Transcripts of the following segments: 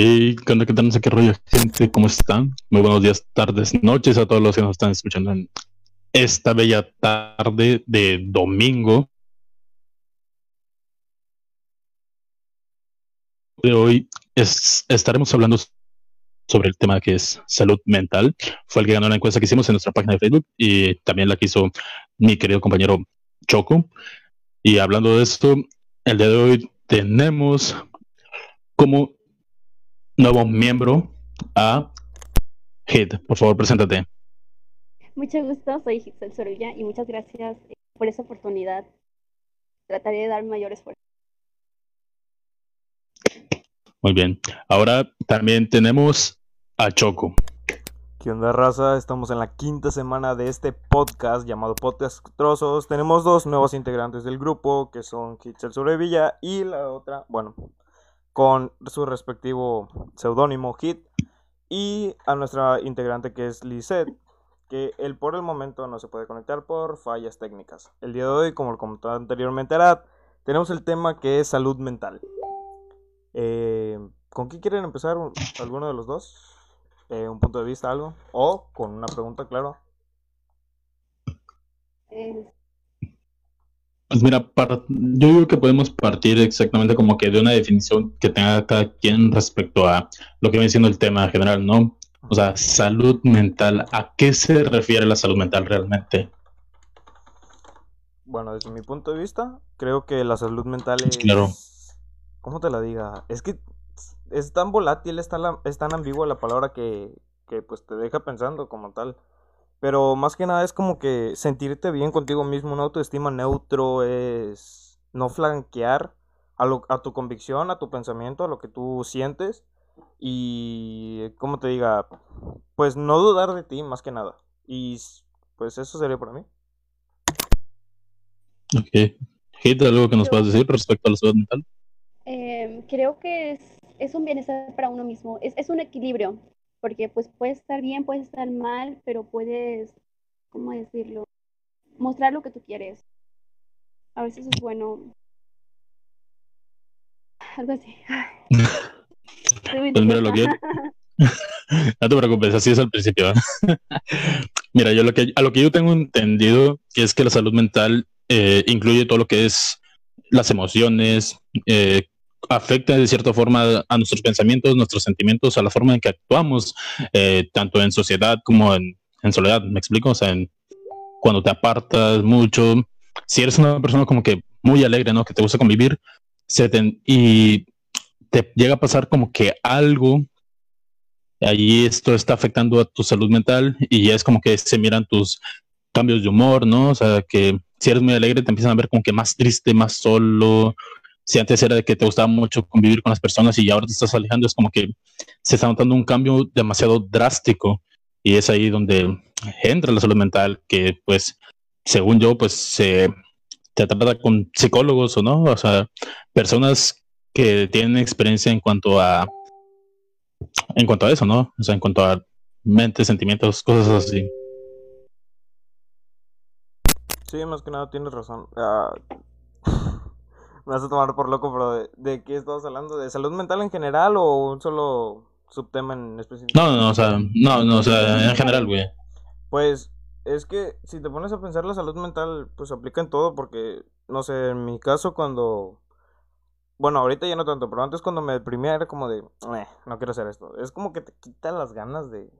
Hey, ¿qué onda? ¿Qué tal? No sé qué rollo, gente. ¿Cómo están? Muy buenos días, tardes, noches a todos los que nos están escuchando en esta bella tarde de domingo. De hoy es- estaremos hablando sobre el tema que es salud mental. Fue el que ganó la encuesta que hicimos en nuestra página de Facebook y también la que hizo mi querido compañero Choco. Y hablando de esto, el día de hoy tenemos como nuevo miembro a Hit. Por favor, preséntate. Mucho gusto, soy Giselle Sorilla y muchas gracias eh, por esa oportunidad. Trataré de dar mayor esfuerzo. Muy bien. Ahora también tenemos a Choco. ¿Qué onda, raza? Estamos en la quinta semana de este podcast llamado Podcast Trozos. Tenemos dos nuevos integrantes del grupo, que son Kitzel Sobrevilla y la otra, bueno, con su respectivo seudónimo Hit. Y a nuestra integrante que es Lisette, que él por el momento no se puede conectar por fallas técnicas. El día de hoy, como lo comentaba anteriormente Arad, tenemos el tema que es salud mental. Eh, ¿Con qué quieren empezar? ¿Alguno de los dos? Eh, ¿Un punto de vista, algo? O con una pregunta, claro. Eh, Pues mira, yo digo que podemos partir exactamente como que de una definición que tenga cada quien respecto a lo que viene siendo el tema general, ¿no? O sea, salud mental. ¿A qué se refiere la salud mental realmente? Bueno, desde mi punto de vista, creo que la salud mental es... Claro. ¿Cómo te la diga? Es que es tan volátil, es tan, es tan ambigua la palabra que, que pues te deja pensando como tal. Pero más que nada es como que sentirte bien contigo mismo, una autoestima neutro, es no flanquear a, lo, a tu convicción, a tu pensamiento, a lo que tú sientes. Y, ¿cómo te diga? Pues no dudar de ti, más que nada. Y pues eso sería para mí. Ok. Hit, ¿algo que nos puedas decir respecto a la salud mental? eh, creo que es, es un bienestar para uno mismo, es, es un equilibrio, porque pues puedes estar bien, puedes estar mal, pero puedes, ¿cómo decirlo? Mostrar lo que tú quieres. A veces es bueno. Algo así. Pues mira, lo que yo-. No te preocupes, así es al principio. Mira, yo lo que a lo que yo tengo entendido es que la salud mental eh, incluye todo lo que es las emociones, eh, afecta de cierta forma a nuestros pensamientos, nuestros sentimientos, a la forma en que actuamos, eh, tanto en sociedad como en, en soledad. ¿Me explico? O sea, en- cuando te apartas mucho, si eres una persona como que muy alegre, ¿no? Que te gusta convivir, y te llega a pasar como que algo allí esto está afectando a tu salud mental y ya es como que se miran tus cambios de humor, ¿no? O sea, que si eres muy alegre te empiezan a ver como que más triste, más solo. Si antes era de que te gustaba mucho convivir con las personas y ahora te estás alejando, es como que se está notando un cambio demasiado drástico y es ahí donde entra la salud mental, que pues, según yo, pues se te trata con psicólogos o no, o sea, personas que tienen experiencia en cuanto a en cuanto a eso, ¿no? O sea, en cuanto a mente, sentimientos, cosas así. Sí, más que nada tienes razón. Ah, me vas a tomar por loco, pero ¿de, de qué estás hablando? ¿De salud mental en general o un solo subtema en específico? No, no, no, o sea, no, no, o sea, en general, güey. Pues es que si te pones a pensar la salud mental, pues aplica en todo porque, no sé, en mi caso cuando... Bueno, ahorita ya no tanto, pero antes cuando me deprimía era como de, "Eh, no quiero hacer esto. Es como que te quita las ganas de,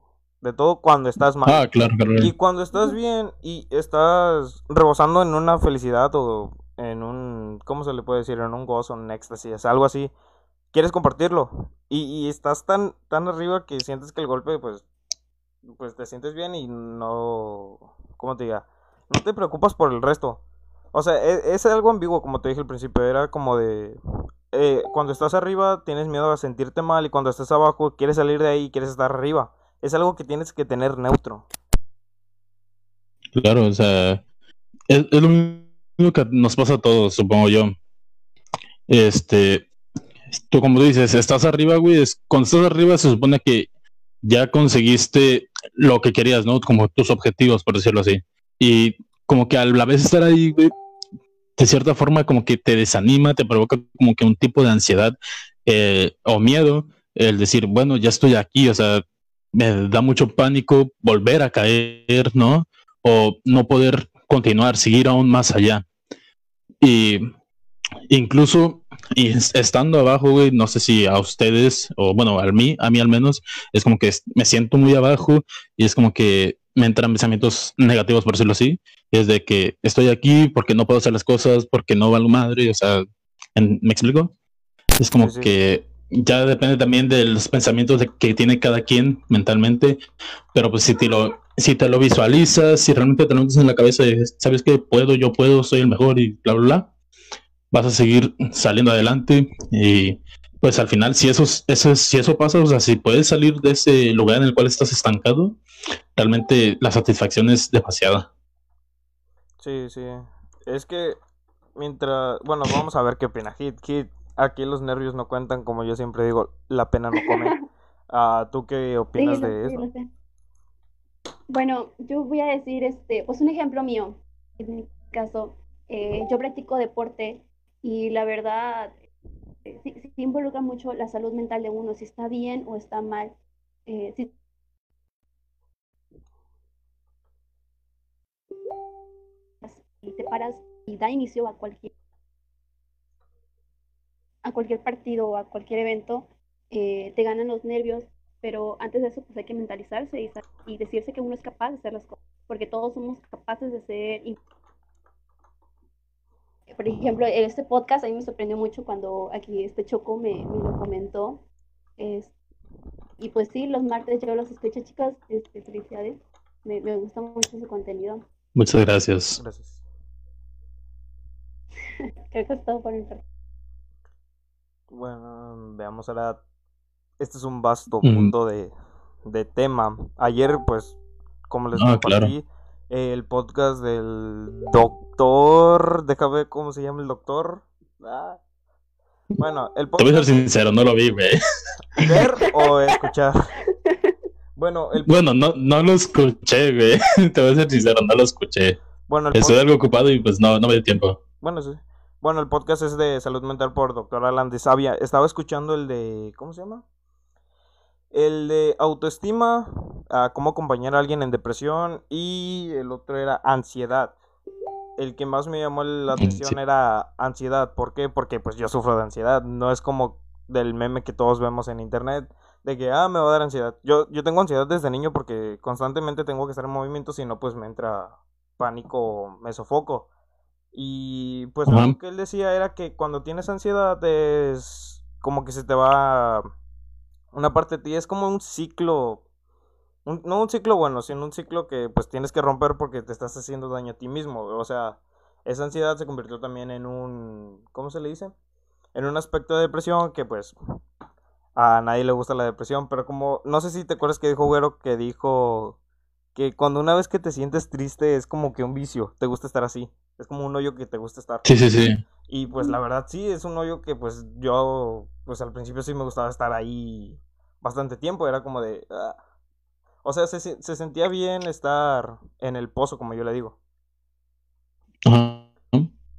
de todo cuando estás mal. Ah, claro, claro. Y cuando estás bien y estás rebosando en una felicidad o en un, ¿cómo se le puede decir? En un gozo, en un éxtasis, algo así, quieres compartirlo. Y, y estás tan, tan arriba que sientes que el golpe, pues, pues te sientes bien y no, ¿cómo te diga? No te preocupas por el resto. O sea, e- es, algo ambiguo, como te dije al principio, era como de... eh, cuando estás arriba tienes miedo a sentirte mal y cuando estás abajo quieres salir de ahí y quieres estar arriba. Es algo que tienes que tener neutro. Claro, o sea, es, es lo mismo que nos pasa a todos, supongo yo. Este, tú como dices, estás arriba, güey, es, cuando estás arriba se supone que ya conseguiste lo que querías, ¿no? Como tus objetivos, por decirlo así. Y como que a la vez estar ahí, de cierta forma como que te desanima, te provoca como que un tipo de ansiedad eh, o miedo el decir, bueno, ya estoy aquí, o sea, me da mucho pánico volver a caer, ¿no? O no poder continuar, seguir aún más allá. Y incluso y estando abajo, güey, no sé si a ustedes, o bueno, a mí, a mí al menos, es como que me siento muy abajo y es como que me entran pensamientos negativos, por decirlo así, es de que estoy aquí porque no puedo hacer las cosas, porque no valgo madre, o sea, ¿me explico? Es como que ya depende también de los pensamientos que tiene cada quien mentalmente, pero pues si te lo, si te lo visualizas, si realmente te lo metes en la cabeza y sabes que puedo, yo puedo, soy el mejor y bla, bla, bla, vas a seguir saliendo adelante y pues al final si eso, eso, si eso pasa, o sea, si puedes salir de ese lugar en el cual estás estancado, realmente la satisfacción es demasiada. Sí, sí. Es que mientras, bueno, vamos a ver qué opina Hit. Hit, aquí los nervios no cuentan, como yo siempre digo, la pena no come. Ah, ¿Tú qué opinas de eso? Bueno, yo voy a decir, este, pues un ejemplo mío. En mi caso, eh, yo practico deporte y la verdad, eh, sí, involucra mucho la salud mental de uno, si está bien o está mal. Eh, si y te paras y da inicio a cualquier a cualquier partido o a cualquier evento, eh, te ganan los nervios, pero antes de eso pues hay que mentalizarse y, y, decirse que uno es capaz de hacer las cosas, porque todos somos capaces de ser por ejemplo, este podcast a mí me sorprendió mucho cuando aquí este Choco me, lo comentó. y pues sí, los martes yo los escucho, chicos. Este, felicidades. Me, me gusta mucho su contenido. Muchas gracias. Gracias. Creo que es todo por mi parte. Bueno, veamos ahora. Este es un vasto mundo de, de tema. Ayer, pues, como les ah, compartí, el podcast del doctor. Déjame ver cómo se llama el doctor. Ah. Bueno, el podcast. Te voy a ser sincero, no lo vi, güey. ¿Ver o escuchar? Bueno, el... bueno no, no lo escuché, güey. Te voy a ser sincero, no lo escuché. Bueno, Estoy algo ocupado y pues no, no me dio tiempo. Bueno, sí. Bueno, el podcast es de salud mental por doctor Alan de Sabia. Estaba escuchando el de. ¿Cómo se llama? El de autoestima, a cómo acompañar a alguien en depresión y el otro era ansiedad. El que más me llamó la atención era ansiedad. ¿Por qué? Porque pues yo sufro de ansiedad. No es como del meme que todos vemos en internet de que, ah, me va a dar ansiedad. Yo, yo tengo ansiedad desde niño porque constantemente tengo que estar en movimiento, si no pues me entra pánico, me sofoco. Y pues lo que él decía era que cuando tienes ansiedad es como que se te va una parte de ti es como un ciclo, no un ciclo bueno, sino un ciclo que pues tienes que romper porque te estás haciendo daño a ti mismo. O sea, esa ansiedad se convirtió también en un, ¿cómo se le dice? En un aspecto de depresión que pues a nadie le gusta la depresión, pero como, no sé si te acuerdas que dijo Güero que dijo que cuando una vez que te sientes triste es como que un vicio, te gusta estar así, es como un hoyo que te gusta estar. Sí, sí, sí. Y pues la verdad sí, es un hoyo que pues yo, pues al principio sí me gustaba estar ahí bastante tiempo, era como de... Ah". O sea, se, se, sentía bien estar en el pozo, como yo le digo.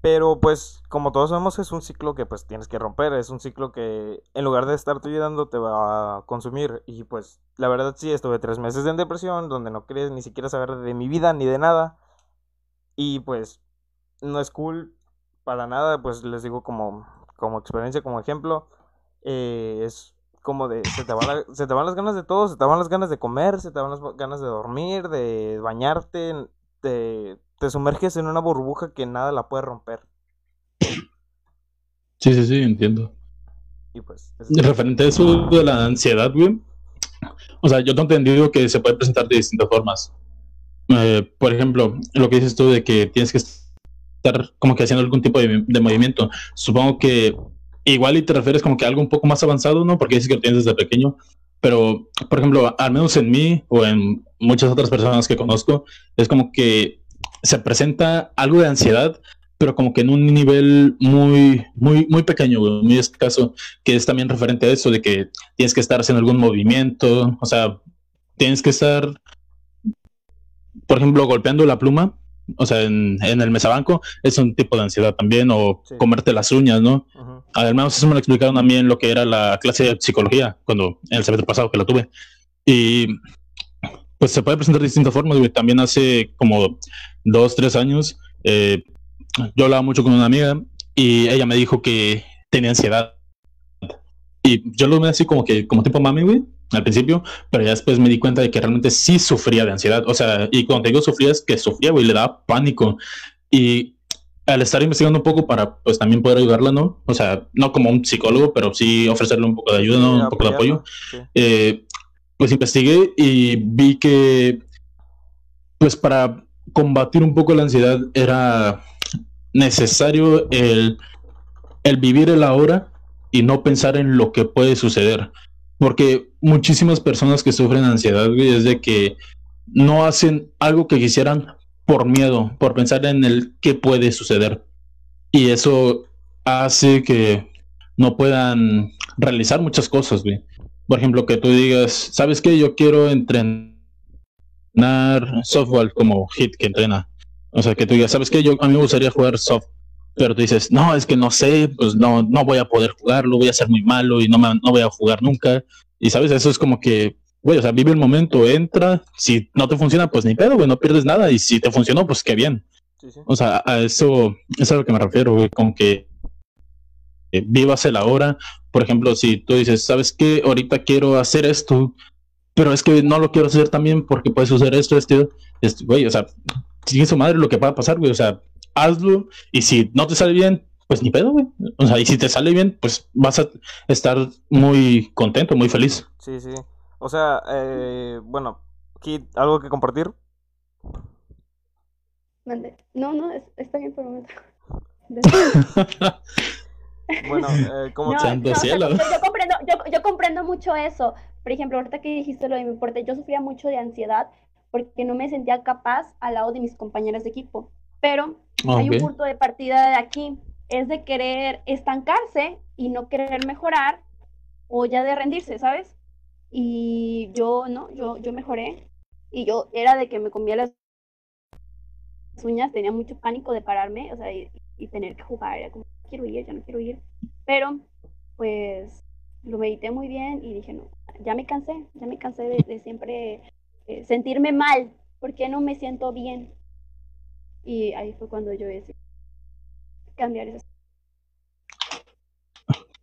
Pero pues, como todos sabemos, es un ciclo que pues tienes que romper, es un ciclo que en lugar de estarte ayudando te va a consumir. Y pues, la verdad sí, estuve tres meses en depresión, donde no quería ni siquiera saber de mi vida ni de nada. Y pues, no es cool para nada, pues les digo como, como experiencia, como ejemplo, eh, es como de, se te, se te van las ganas de todo, se te van las ganas de comer, se te van las ganas de dormir, de bañarte, te, te sumerges en una burbuja que nada la puede romper. Sí, sí, sí, entiendo. Y pues... Referente a eso de la ansiedad, güey. O sea, yo tengo entendido que se puede presentar de distintas formas. Eh, por ejemplo, lo que dices tú de que tienes que estar como que haciendo algún tipo de, movimiento. Supongo que igual y te refieres como que a algo un poco más avanzado, ¿no? Porque dices que lo tienes desde pequeño. Pero, por ejemplo, al menos en mí o en muchas otras personas que conozco, es como que se presenta algo de ansiedad, pero como que en un nivel muy, muy, muy pequeño, muy escaso, que es también referente a eso de que tienes que estar haciendo algún movimiento, o sea, tienes que estar, por ejemplo, golpeando la pluma o sea, en, en el mesabanco, es un tipo de ansiedad también, o Sí. comerte las uñas, ¿no? Además, eso me lo explicaron a mí en lo que era la clase de psicología, cuando en el semestre pasado que la tuve. Y pues se puede presentar de distintas formas, güey. También hace como dos, tres años, eh, yo hablaba mucho con una amiga y ella me dijo que tenía ansiedad. Y yo lo vi así como que, como tipo mami, güey, al principio, pero ya después me di cuenta de que realmente sí sufría de ansiedad. O sea, y cuando te digo sufría es que sufría, güey, le daba pánico. Y al estar investigando un poco para, pues también poder ayudarla, ¿no? O sea, no como un psicólogo, pero sí ofrecerle un poco de ayuda, ¿no? Un poco de apoyo. Eh, pues investigué y vi que, pues para combatir un poco la ansiedad era necesario el, el vivir el ahora y no pensar en lo que puede suceder. Porque muchísimas personas que sufren ansiedad, es de que no hacen algo que quisieran por miedo, por pensar en el qué puede suceder. Y eso hace que no puedan realizar muchas cosas, güey. Por ejemplo, que tú digas, ¿sabes qué? Yo quiero entrenar softball como hit que entrena. O sea, que tú digas, ¿sabes qué? Yo a mí me gustaría jugar soft, pero tú dices, no, es que no sé, pues no, no voy a poder jugarlo, voy a ser muy malo y no, me, no voy a jugar nunca. Y sabes, eso es como que, güey, o sea, vive el momento, entra, si no te funciona, pues ni pedo, güey, no pierdes nada, y si te funcionó, pues qué bien. Sí, sí. O sea, a eso, eso es a lo que me refiero, güey, con que eh, vivas el ahora. Por ejemplo, si tú dices, ¿sabes qué? Ahorita quiero hacer esto, pero es que no lo quiero hacer también porque puede suceder esto, esto, esto, güey, o sea, sigue su madre lo que va a pasar, güey, o sea, hazlo y si no te sale bien, pues ni pedo, güey. O sea, y si te sale bien, pues vas a estar muy contento, muy feliz. Sí, sí. O sea, eh, bueno, Kit, ¿algo que compartir? No, no, es- está bien por el momento. Bueno, eh, ¿cómo No, no, o sea, cielo. yo, yo comprendo, yo, yo comprendo mucho eso. Por ejemplo, ahorita que dijiste lo de mi deporte, yo sufría mucho de ansiedad porque no me sentía capaz al lado de mis compañeras de equipo. Pero hay un punto de partida de aquí, es de querer estancarse y no querer mejorar o ya de rendirse, ¿sabes? Y yo no, yo, yo mejoré y yo era de que me comía las uñas, tenía mucho pánico de pararme, o sea, y, y tener que jugar, era como, quiero ir, ya no quiero ir. Pero, pues, lo medité muy bien y dije, no, ya me cansé, ya me cansé de, siempre eh, sentirme mal, ¿por qué no me siento bien? Y ahí fue cuando yo decidí cambiar eso.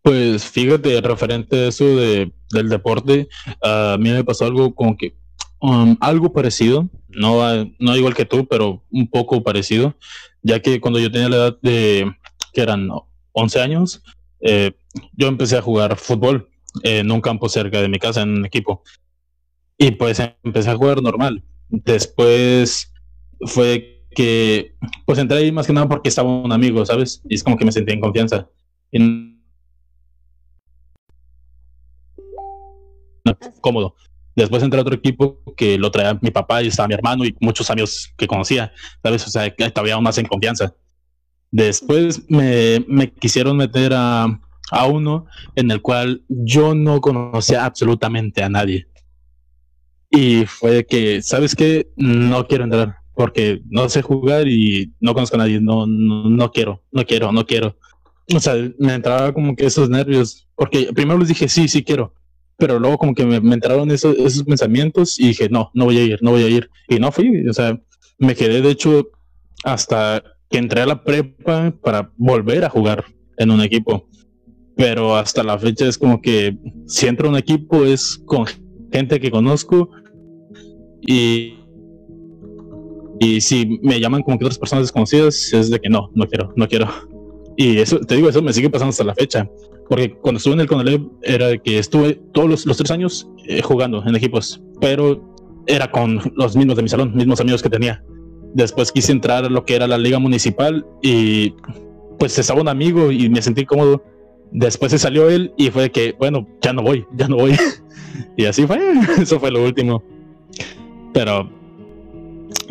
Pues fíjate, referente a eso de, del deporte, a mí me pasó algo como que um, algo parecido, no, no igual que tú, pero un poco parecido, ya que cuando yo tenía la edad de, que eran 11 años, eh, yo empecé a jugar fútbol en un campo cerca de mi casa, en un equipo. Y pues empecé a jugar normal. Después fue que, pues entré ahí más que nada porque estaba un amigo, ¿sabes? Y es como que me sentí en confianza. Y no, cómodo. Después entré a otro equipo que lo traía mi papá y estaba mi hermano y muchos amigos que conocía, ¿sabes? O sea, que todavía aún más en confianza. Después me, me quisieron meter a, a uno en el cual yo no conocía absolutamente a nadie. Y fue que, ¿sabes qué? No quiero entrar porque no sé jugar y no conozco a nadie. No, no, no quiero, no quiero, no quiero. O sea, me entraba como que esos nervios, porque primero les dije, sí, sí quiero, pero luego como que me, me entraron esos, esos pensamientos y dije, no, no voy a ir, no voy a ir. Y no fui, o sea, me quedé de hecho hasta que entré a la prepa para volver a jugar en un equipo. Pero hasta la fecha es como que si entro a un equipo es con gente que conozco y, y si me llaman como que otras personas desconocidas es de que no, no quiero, no quiero. Y eso, te digo, eso me sigue pasando hasta la fecha. Porque cuando estuve en el Conalep era de que estuve todos los, los tres años eh, jugando en equipos, pero era con los mismos de mi salón, mismos amigos que tenía. Después quise entrar a lo que era la liga municipal y pues estaba un amigo y me sentí cómodo. Después se salió él y fue que, bueno, ya no voy, ya no voy. y así fue, eso fue lo último. Pero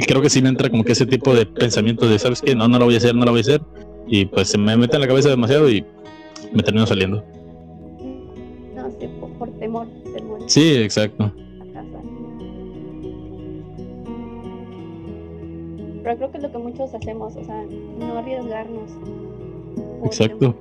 creo que sí me entra como que ese tipo de pensamiento de, ¿sabes qué? No, no lo voy a hacer, no lo voy a hacer. Y pues se me mete en la cabeza demasiado y me termino saliendo. No por, por temor, temor Sí, exacto. Pero creo que es lo que muchos hacemos, o sea, no arriesgarnos. Exacto.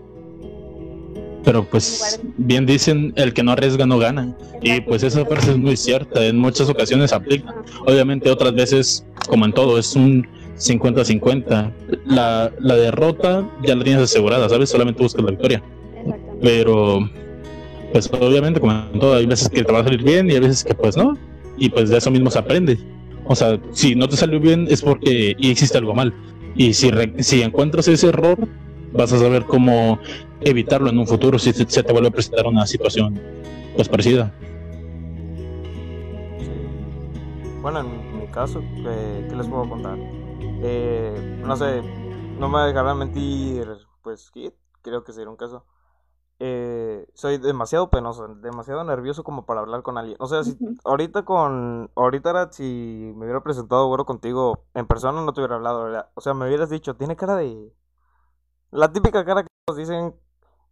Pero pues bien dicen, el que no arriesga no gana. Y pues esa frase es muy cierta, en muchas ocasiones aplica. Obviamente otras veces, como en todo, es un 50-50. La, la derrota ya la tienes asegurada, ¿sabes? Solamente buscas la victoria. Exactamente. Pero, pues obviamente, como en todo, hay veces que te va a salir bien y hay veces que pues no. Y pues de eso mismo se aprende. O sea, si no te salió bien es porque y hiciste algo mal. Y si, si encuentras ese error, vas a saber cómo evitarlo en un futuro si se te vuelve a presentar una situación pues parecida. Bueno, en mi caso, eh, ¿qué les puedo contar? Eh, no sé, no me dejarán mentir, pues creo que sería un caso. Eh, soy demasiado penoso, demasiado nervioso como para hablar con alguien. O sea, si ahorita con, ahorita era si me hubiera presentado güero contigo en persona no te hubiera hablado, ¿verdad? O sea, me hubieras dicho, tiene cara de, la típica cara que nos dicen,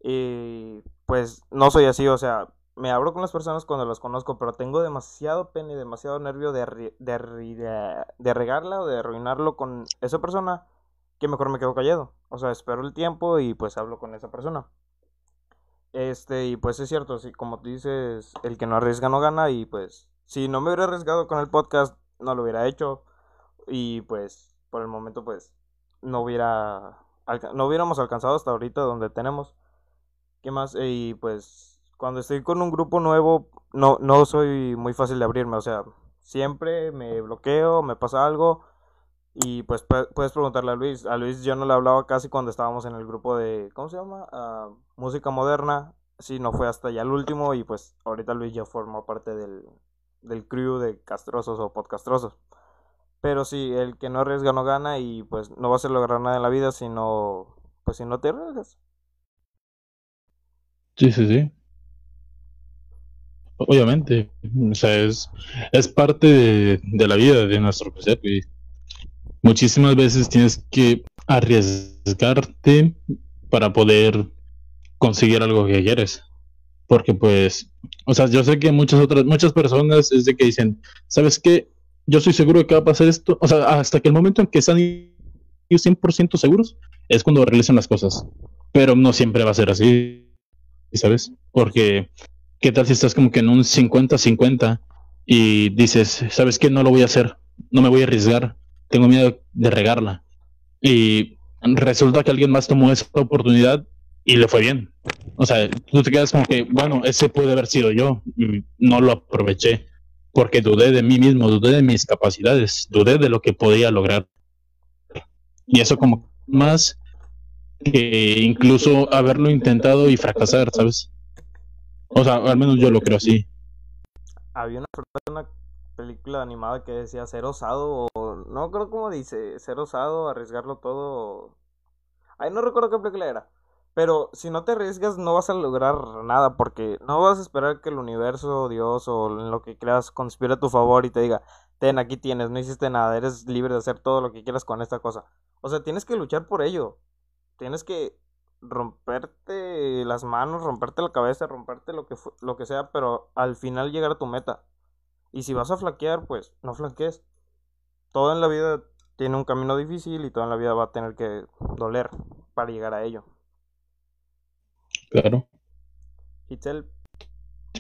y pues no soy así, o sea, me abro con las personas cuando las conozco, pero tengo demasiado pena y demasiado nervio de, arri- de, arri- de, de regarla o de arruinarlo con esa persona, que mejor me quedo callado. O sea, espero el tiempo y pues hablo con esa persona. Este, y pues es cierto, sí, como tú dices, el que no arriesga no gana, y pues, si no me hubiera arriesgado con el podcast, no lo hubiera hecho, y pues, por el momento, pues, no hubiera, no hubiéramos alcanzado hasta ahorita donde tenemos. ¿Qué más? Y pues cuando estoy con un grupo nuevo no, no soy muy fácil de abrirme, o sea, siempre me bloqueo, me pasa algo y pues pu- puedes preguntarle a Luis. A Luis yo no le hablaba casi cuando estábamos en el grupo de, ¿cómo se llama? Ah, música moderna. Sí, no fue hasta ya el último y pues ahorita Luis ya forma parte del, del crew de castrosos o podcastrosos. Pero sí, el que no arriesga no gana y pues no vas a lograr nada en la vida si no, pues si no te arriesgas. Sí, sí, sí. Obviamente, o sea, es, es parte de, de la vida de nuestro ser muchísimas veces tienes que arriesgarte para poder conseguir algo que quieres. Porque pues, o sea, yo sé que muchas otras, muchas personas es de que dicen, ¿sabes qué? Yo estoy seguro de que va a pasar esto. O sea, hasta que el momento en que están ellos 100% seguros es cuando realizan las cosas. Pero no siempre va a ser así, ¿sabes? Porque, ¿qué tal si estás como que en un 50-50 y dices, ¿sabes qué? No lo voy a hacer, no me voy a arriesgar, tengo miedo de regarla. Y resulta que alguien más tomó esa oportunidad y le fue bien. O sea, tú te quedas como que, bueno, ese puede haber sido yo, y no lo aproveché porque dudé de mí mismo, dudé de mis capacidades, dudé de lo que podía lograr. Y eso como más que incluso haberlo intentado y fracasar, ¿sabes? O sea, al menos yo lo creo así. Había una, una película animada que decía ser osado o no creo cómo dice, ser osado, arriesgarlo todo. Ay, no recuerdo qué película era. Pero si no te arriesgas no vas a lograr nada porque no vas a esperar que el universo, Dios o en lo que creas conspire a tu favor y te diga, ten, aquí tienes, no hiciste nada, eres libre de hacer todo lo que quieras con esta cosa. O sea, tienes que luchar por ello. Tienes que romperte las manos, romperte la cabeza, romperte lo que, lo que sea, pero al final llegar a tu meta. Y si vas a flaquear, pues no flaquees. Todo en la vida tiene un camino difícil y todo en la vida va a tener que doler para llegar a ello. Claro.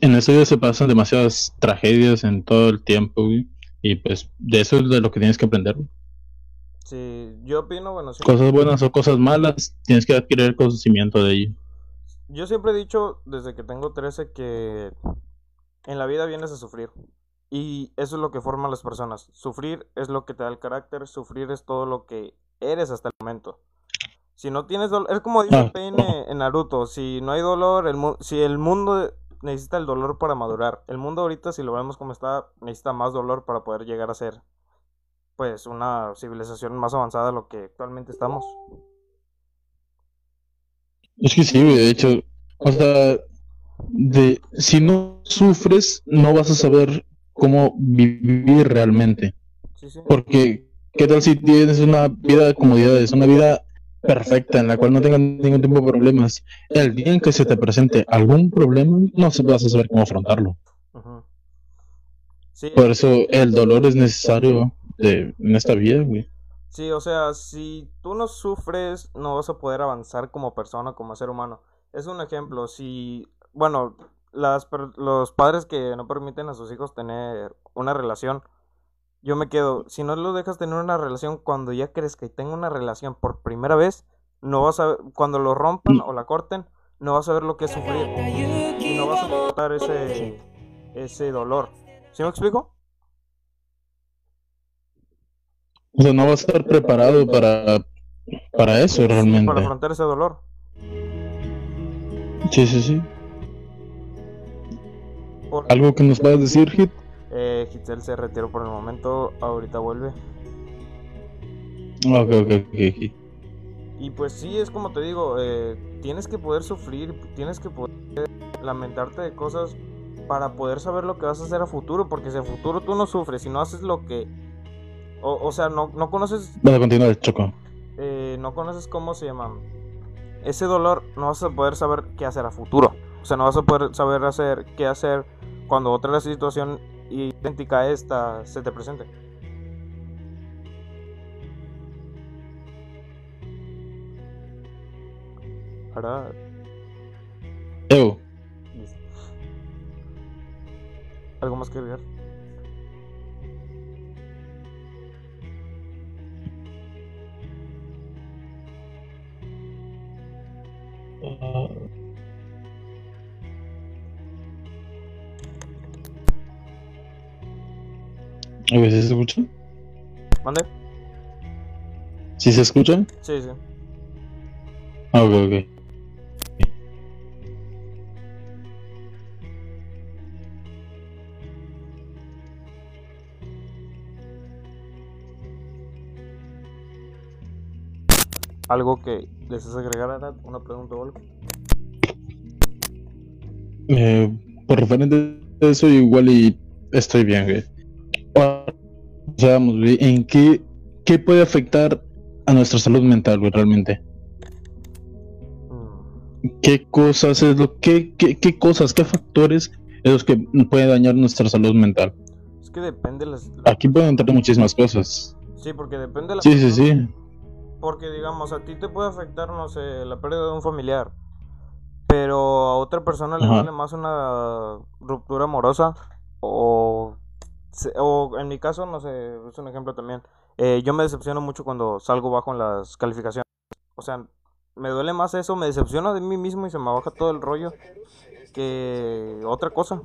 En eso ya se pasan demasiadas tragedias en todo el tiempo, güey. Y pues de eso es de lo que tienes que aprender. güey. si yo opino, bueno, sí, Cosas buenas o cosas malas, tienes que adquirir conocimiento de ello. yo siempre he dicho desde que tengo 13 que en la vida vienes a sufrir. Y eso es lo que forma a las personas. Sufrir es lo que te da el carácter, sufrir es todo lo que eres hasta el momento. Si no tienes dolor, es como dice Ah. Pain en Naruto, si no hay dolor, el mu- si el mundo necesita el dolor para madurar. El mundo ahorita, si lo vemos como está, necesita más dolor para poder llegar a ser pues una civilización más avanzada de lo que actualmente estamos. Es que sí, de hecho, o sea, de, si no sufres, no vas a saber cómo vivir realmente. Sí, sí. Porque, ¿qué tal si tienes una vida de comodidades, una vida perfecta en la cual no tengas ningún tipo de problemas? El día en que se te presente algún problema, no se vas a saber cómo afrontarlo. Sí, Por eso el dolor es necesario de- en esta vida, güey. Sí, o sea, si tú no sufres, no vas a poder avanzar como persona, como ser humano. Es un ejemplo, si, bueno, las, los padres que no permiten a sus hijos tener una relación, yo me quedo, si no lo dejas tener una relación cuando ya crees que tenga una relación por primera vez, no vas a cuando lo rompan o la corten, no vas a ver lo que es sufrir y no vas a soportar ese ese dolor. ¿Sí me explico? O sea, no vas a estar preparado para para eso realmente. Para afrontar ese dolor. Sí, sí, sí. ¿Algo que nos puedas decir, Hit? Eh, Hitzel se retiró por el momento, ahorita vuelve. Ok, ok, ok. Y pues sí, es como te digo, eh, tienes que poder sufrir, tienes que poder lamentarte de cosas para poder saber lo que vas a hacer a futuro, porque si a futuro tú no sufres, si no haces lo que... O, sea, no, no conoces... Vas a continuar, Choco. Eh, no conoces cómo se llama. Ese dolor no vas a poder saber qué hacer a futuro. O sea, no vas a poder saber hacer qué hacer cuando otra situación idéntica a esta se te presente. Ahora. Ew. ¿Algo más que agregar? Uh... A ver si se escucha. ¿Mande? ¿Sí se escucha? Sí, sí. Ah, ok, ok. ¿Algo que desees agregar, a ¿Una pregunta o algo? Eh, por referente a eso, igual y estoy bien, güey sabemos, en qué, qué puede afectar a nuestra salud mental, güey, realmente. ¿Qué cosas es lo que, qué, qué cosas, qué factores es los que pueden dañar nuestra salud mental? Es que depende las... Aquí pueden entrar muchísimas cosas. Sí, porque depende de la Sí, sí, sí. Porque digamos, a ti te puede afectar, no sé, la pérdida de un familiar. Pero a otra persona le duele más una ruptura amorosa o o en mi caso, no sé, es un ejemplo también. Eh, yo me decepciono mucho cuando salgo bajo en las calificaciones. O sea, me duele más eso, me decepciono de mí mismo y se me baja todo el rollo que otra cosa.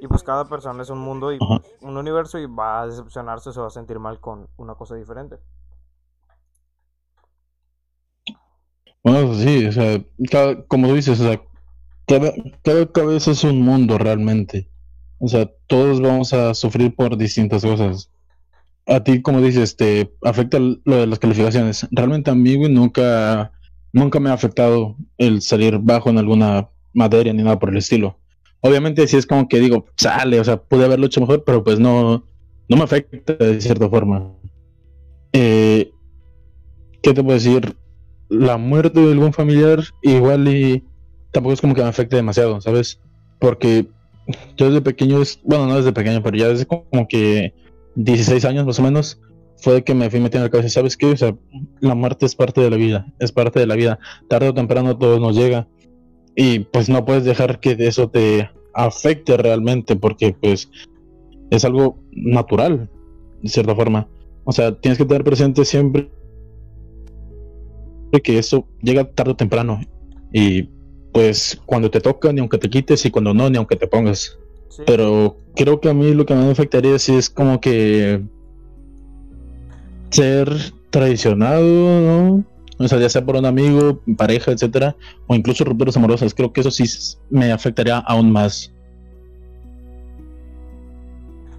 Y pues cada persona es un mundo y un universo y va a decepcionarse, se va a sentir mal con una cosa diferente. Bueno, sí, o sea, como tú dices, o sea, cada, cada cabeza es un mundo realmente. O sea, todos vamos a sufrir por distintas cosas. A ti, como dices, te afecta lo de las calificaciones. Realmente a mí, nunca, nunca me ha afectado el salir bajo en alguna materia ni nada por el estilo. Obviamente, si es como que digo, sale, o sea, pude haberlo hecho mejor, pero pues no, no me afecta de cierta forma. Eh, ¿Qué te puedo decir? La muerte de algún familiar, igual y tampoco es como que me afecte demasiado, ¿sabes? Porque yo desde pequeño, bueno, no desde pequeño, pero ya desde como que 16 años más o menos, fue que me fui metiendo en la cabeza, ¿sabes qué? O sea, la muerte es parte de la vida, es parte de la vida. Tarde o temprano todo nos llega. Y pues no puedes dejar que eso te afecte realmente, porque pues es algo natural, de cierta forma. O sea, tienes que tener presente siempre que eso llega tarde o temprano. Y pues cuando te toca, ni aunque te quites, y cuando no, ni aunque te pongas. Pero creo que a mí lo que me afectaría sí es como que ser traicionado, ¿no? O sea, ya sea por un amigo, pareja, etcétera, o incluso rupturas amorosas. Creo que eso sí me afectaría aún más.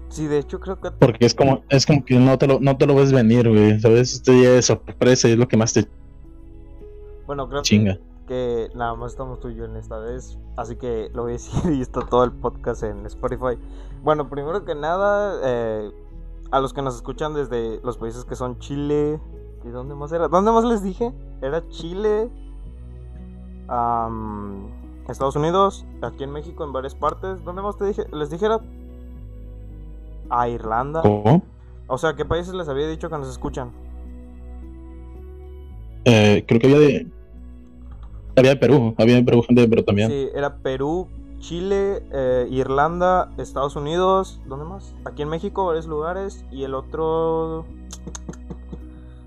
Sí, de hecho creo que... Porque es como, es como que no te lo, no te lo ves venir, güey. ¿Sabes? Este día de sorpresa y es lo que más te... Bueno, creo Chinga que nada más estamos tú y yo en esta vez, así que lo voy a decir y está todo el podcast en Spotify. Bueno, primero que nada, eh, a los que nos escuchan desde los países que son Chile, ¿y dónde más era? ¿Dónde más les dije? Era Chile, Estados Unidos, aquí en México, en varias partes. ¿Dónde más te dije? Les dijera a Irlanda. O sea, ¿qué países les había dicho que nos escuchan? Eh, creo que había de. Había Perú, había Perú gente de Perú también. Sí, era Perú, Chile, eh, Irlanda, Estados Unidos, ¿dónde más? Aquí en México, varios lugares. Y el otro.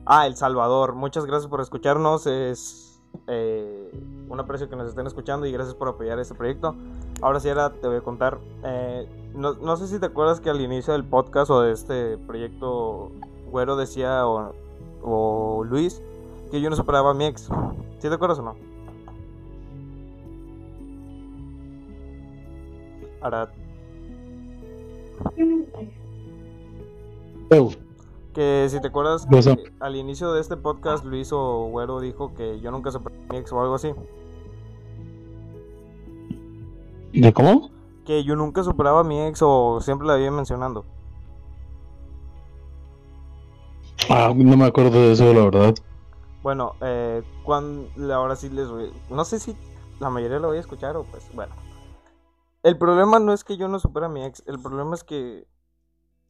Ah, El Salvador. Muchas gracias por escucharnos. Es eh, un aprecio que nos estén escuchando y gracias por apoyar este proyecto. Ahora sí, ahora te voy a contar. Eh, no, no sé si te acuerdas que al inicio del podcast o de este proyecto, Güero decía, o, o Luis, que yo no superaba a mi ex. ¿Sí te acuerdas o no? Que si te acuerdas, que al inicio de este podcast Luis o Güero dijo que yo nunca superé a mi ex o algo así. ¿De cómo? Que yo nunca superaba a mi ex o siempre la había mencionando. Ah, no me acuerdo de eso, la verdad. Bueno, eh, cuando, ahora sí les voy. No sé si la mayoría lo voy a escuchar o pues, bueno. El problema no es que yo no supera a mi ex, el problema es que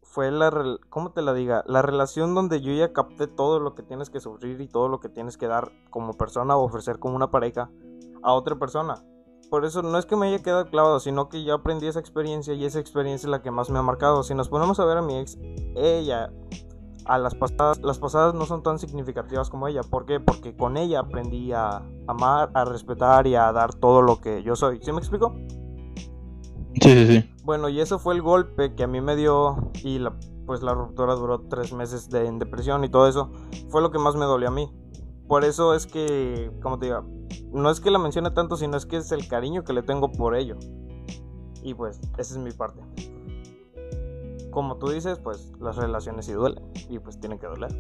fue la. ¿Cómo te la diga? La relación donde yo ya capté todo lo que tienes que sufrir y todo lo que tienes que dar como persona o ofrecer como una pareja a otra persona. Por eso no es que me haya quedado clavado, sino que ya aprendí esa experiencia y esa experiencia es la que más me ha marcado. Si nos ponemos a ver a mi ex, ella a las pasadas, las pasadas no son tan significativas como ella. ¿Por qué? Porque con ella aprendí a amar, a respetar y a dar todo lo que yo soy. ¿Sí me explico? Sí, sí, sí. Bueno, y eso fue el golpe que a mí me dio y la, pues la ruptura duró tres meses de en depresión y todo eso. Fue lo que más me dolió a mí. Por eso es que, como te digo, no es que la mencione tanto, sino es que es el cariño que le tengo por ello. Y pues, esa es mi parte. Como tú dices, pues las relaciones sí duelen. Y pues tienen que doler.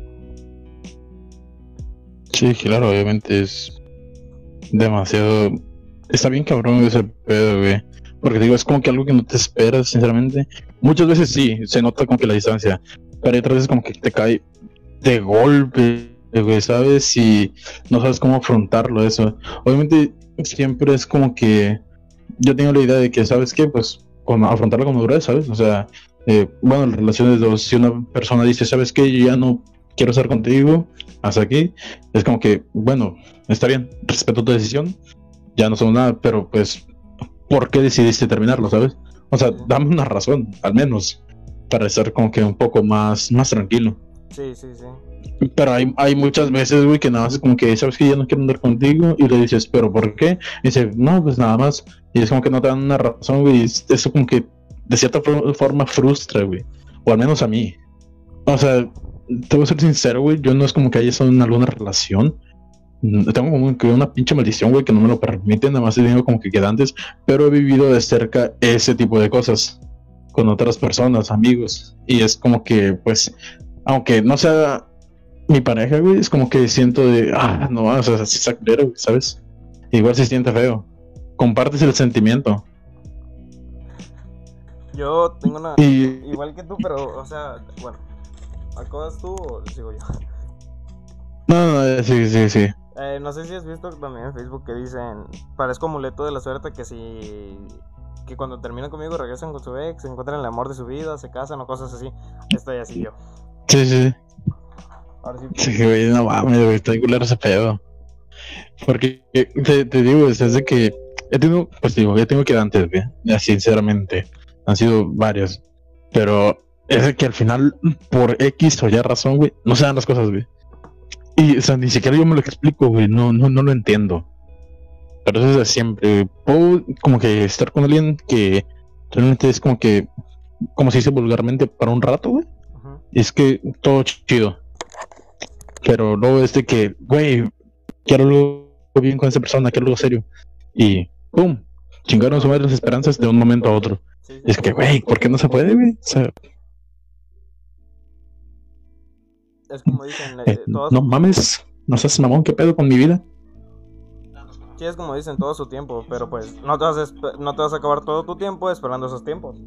Sí, claro, obviamente es demasiado. Está bien cabrón ese pedo, güey. Porque digo, es como que algo que no te esperas, sinceramente. Muchas veces sí, se nota como que la distancia. Pero otras veces como que te cae de golpe, güey, ¿sabes? Y no sabes cómo afrontarlo, eso. Obviamente, siempre es como que. Yo tengo la idea de que, ¿sabes qué? Pues con, afrontarlo con madurez, ¿sabes? O sea, eh, bueno, en relaciones de dos, si una persona dice, ¿sabes qué? Yo ya no quiero estar contigo, hasta aquí, es como que, bueno, está bien, respeto tu decisión, ya no somos nada, pero pues, ¿por qué decidiste terminarlo, sabes? O sea, dame una razón, al menos, para estar como que un poco más, más tranquilo. Sí, sí, sí. Pero hay, hay muchas veces, güey, que nada más es como que, ¿sabes que Ya no quiero andar contigo, y le dices, ¿pero por qué? Y dice, no, pues nada más, y es como que no te dan una razón, güey, y eso como que de cierta fo- forma frustra, güey, o al menos a mí. O sea, te voy a ser sincero, güey, yo no es como que haya estado en alguna relación. Mm, Tengo como que una pinche maldición, güey, que no me lo permite, nada más tengo como que quedantes, pero he vivido de cerca ese tipo de cosas con otras personas, amigos, y es como que, pues, aunque no sea mi pareja, güey, es como que siento de, ah, no, o sea, sí está culero, güey, ¿sabes? Igual se siente feo. Compartes el sentimiento. Yo tengo una. Y Igual que tú, pero, o sea, bueno. ¿Acabas tú o sigo yo? no, no, sí, sí, sí. Eh, no sé si has visto también en Facebook que dicen, parezco amuleto de la suerte que si que cuando terminan conmigo regresan con su ex, encuentran el amor de su vida, se casan o cosas así. Estoy así yo. Sí, sí. Ahora sí. Sí, güey, no mames, güey, está culero ese pedo. Porque eh, te, te digo, es de que he tenido, pues digo, ya tengo quedantes, güey, ya, sinceramente. Han sido varios. Pero es de que al final, por X o ya razón, güey, no se dan las cosas, güey. Y, o sea, ni siquiera yo me lo explico, güey, no, no, no lo entiendo. Pero eso es de siempre. Puedo como que estar con alguien que realmente es como que, como se dice vulgarmente, para un rato, güey. Ujú. Es que todo chido. Pero luego es de que, güey, quiero algo bien con esa persona, quiero algo serio. Y, ¡pum! Chingaron su madre las esperanzas de un momento a otro. Sí, sí. Y es que, güey, ¿por qué no se puede, güey? O sea, Es como dicen, eh, eh, todo no mames, no seas mamón, ¿qué pedo con mi vida? sí, es como dicen todo su tiempo, pero pues no te, vas a, no te vas a acabar todo tu tiempo esperando esos tiempos.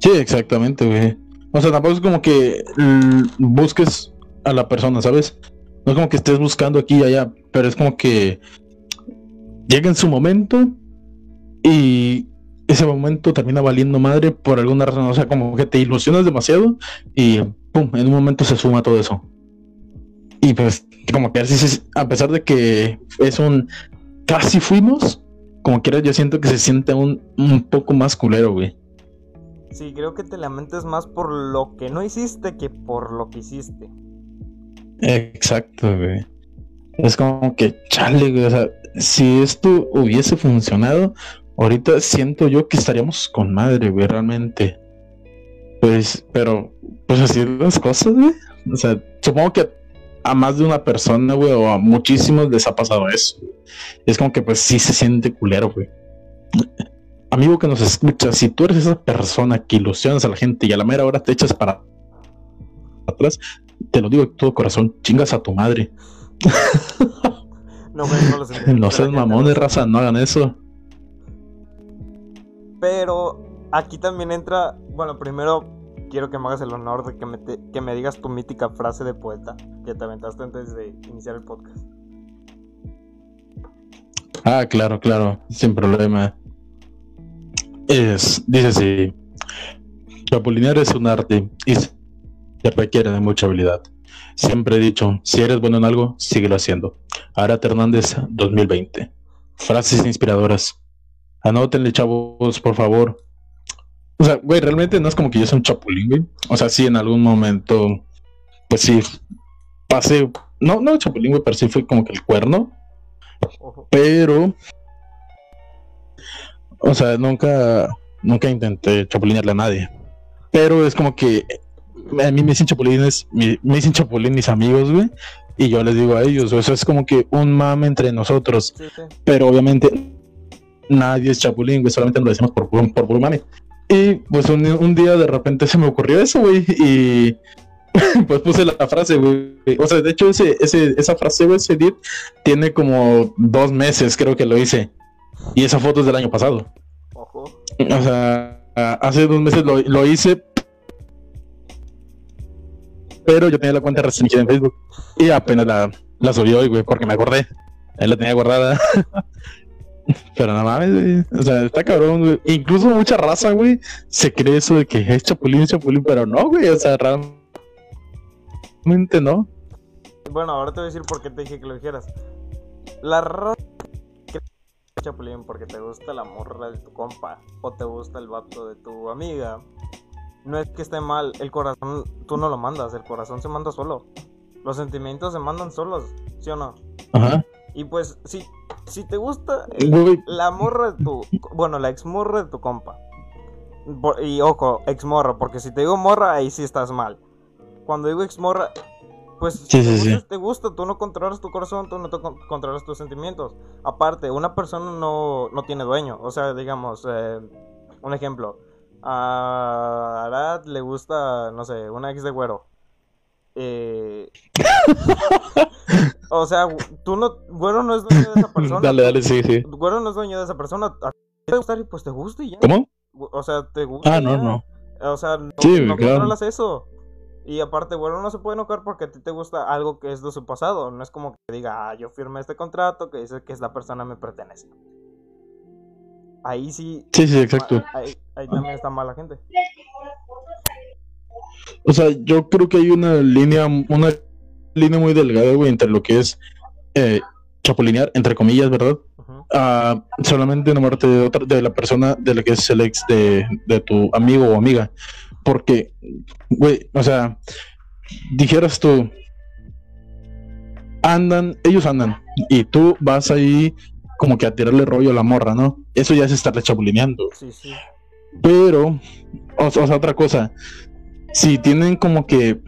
Sí, exactamente, güey. O sea, tampoco es como que busques a la persona, ¿sabes? No es como que estés buscando aquí y allá, pero es como que llega en su momento y ese momento termina valiendo madre por alguna razón. O sea, como que te ilusionas demasiado y pum, en un momento se suma todo eso. Y pues, como que a pesar de que es un casi fuimos, como quiera, yo siento que se siente un, un poco más culero, güey. Sí, creo que te lamentes más por lo que no hiciste que por lo que hiciste. Exacto, güey. Es como que, chale, güey. O sea, si esto hubiese funcionado, ahorita siento yo que estaríamos con madre, güey, realmente. Pues, pero, pues así las cosas, güey. O sea, supongo que a más de una persona, güey, o a muchísimos les ha pasado eso. Es como que, pues sí se siente culero, güey. Amigo que nos escucha, si tú eres esa persona que ilusionas a la gente y a la mera hora te echas para atrás, te lo digo de todo corazón, chingas a tu madre. no, güey, no, lo no seas mamones, raza, no hagan eso. Pero aquí también entra, bueno, primero quiero que me hagas el honor de que me, que me digas tu mítica frase de poeta que te aventaste antes de iniciar el podcast. Ah, claro, claro, sin problema. Es, dice así, chapulinear es un arte y se requiere de mucha habilidad. Siempre he dicho, si eres bueno en algo, síguelo haciendo. Arate Hernández 2020. Frases inspiradoras. Anótenle, chavos, por favor. O sea, güey, realmente no es como que yo sea un chapulín, güey. O sea, sí, en algún momento, pues sí, pasé, no, no chapulín, güey, pero sí fue como que el cuerno. Pero, o sea, nunca, nunca intenté chapulinearle a nadie. Pero es como que a mí me dicen chapulines, me, dicen chapulín mis amigos, güey. Y yo les digo a ellos, eso es como que un mame entre nosotros. Pero obviamente nadie es chapulín, güey, solamente lo decimos por, por, por mame. Y pues un, día de repente se me ocurrió eso, güey, y pues puse la frase, güey. O sea, de hecho, ese, ese, esa frase, güey, ese edit, tiene como dos meses, creo que lo hice. Y esa foto es del año pasado. Ojo. O sea, hace dos meses lo, lo hice. Pero yo tenía la cuenta restringida en Facebook. Y apenas la, la subí hoy, güey, porque me acordé. Él la tenía guardada. Pero nada más, güey. O sea, está cabrón, güey. Incluso mucha raza, güey, se cree eso de que es chapulín, chapulín, pero no, güey. O sea, realmente no. Bueno, ahora te voy a decir por qué te dije que lo dijeras. La raza que chapulín porque te gusta la morra de tu compa o te gusta el vato de tu amiga. No es que esté mal, el corazón tú no lo mandas, el corazón se manda solo. Los sentimientos se mandan solos, ¿sí o no? Ajá. Y pues, sí, si te gusta la morra de tu. Bueno, la ex morra de tu compa. Y ojo, ex morra, porque si te digo morra, ahí sí estás mal. Cuando digo ex morra, pues si te, gusta, tú no controlas tu corazón, tú no controlas tus sentimientos. Aparte, una persona no, no tiene dueño. O sea, digamos, eh, un ejemplo. A Arad le gusta, no sé, una ex de güero. Eh, o sea, tú no, Güero no es dueño de esa persona. dale, dale, sí, sí. Güero no es dueño de esa persona. A ti te gusta y pues te gusta y ya. ¿Cómo? O sea, te gusta. Ah, no, no. O sea, no, no controlas eso. Y aparte, Güero no se puede enojar porque a ti te gusta algo que es de su pasado. No es como que diga, ah, yo firmé este contrato que dice que esa persona me pertenece. Ahí sí. Sí, sí, exacto. Ahí, ahí también está mala gente. O sea, yo creo que hay una línea, una línea muy delgada, güey, entre lo que es eh, chapulinear, entre comillas, ¿verdad? Uh solamente enamorarte de otra, de la persona de la que es el ex de, de tu amigo o amiga. Porque, güey, o sea, dijeras tú, andan, ellos andan, y tú vas ahí como que a tirarle rollo a la morra, ¿no? Eso ya es estarle chapulineando. Sí, sí. Pero, o, sea, otra cosa, si tienen como que,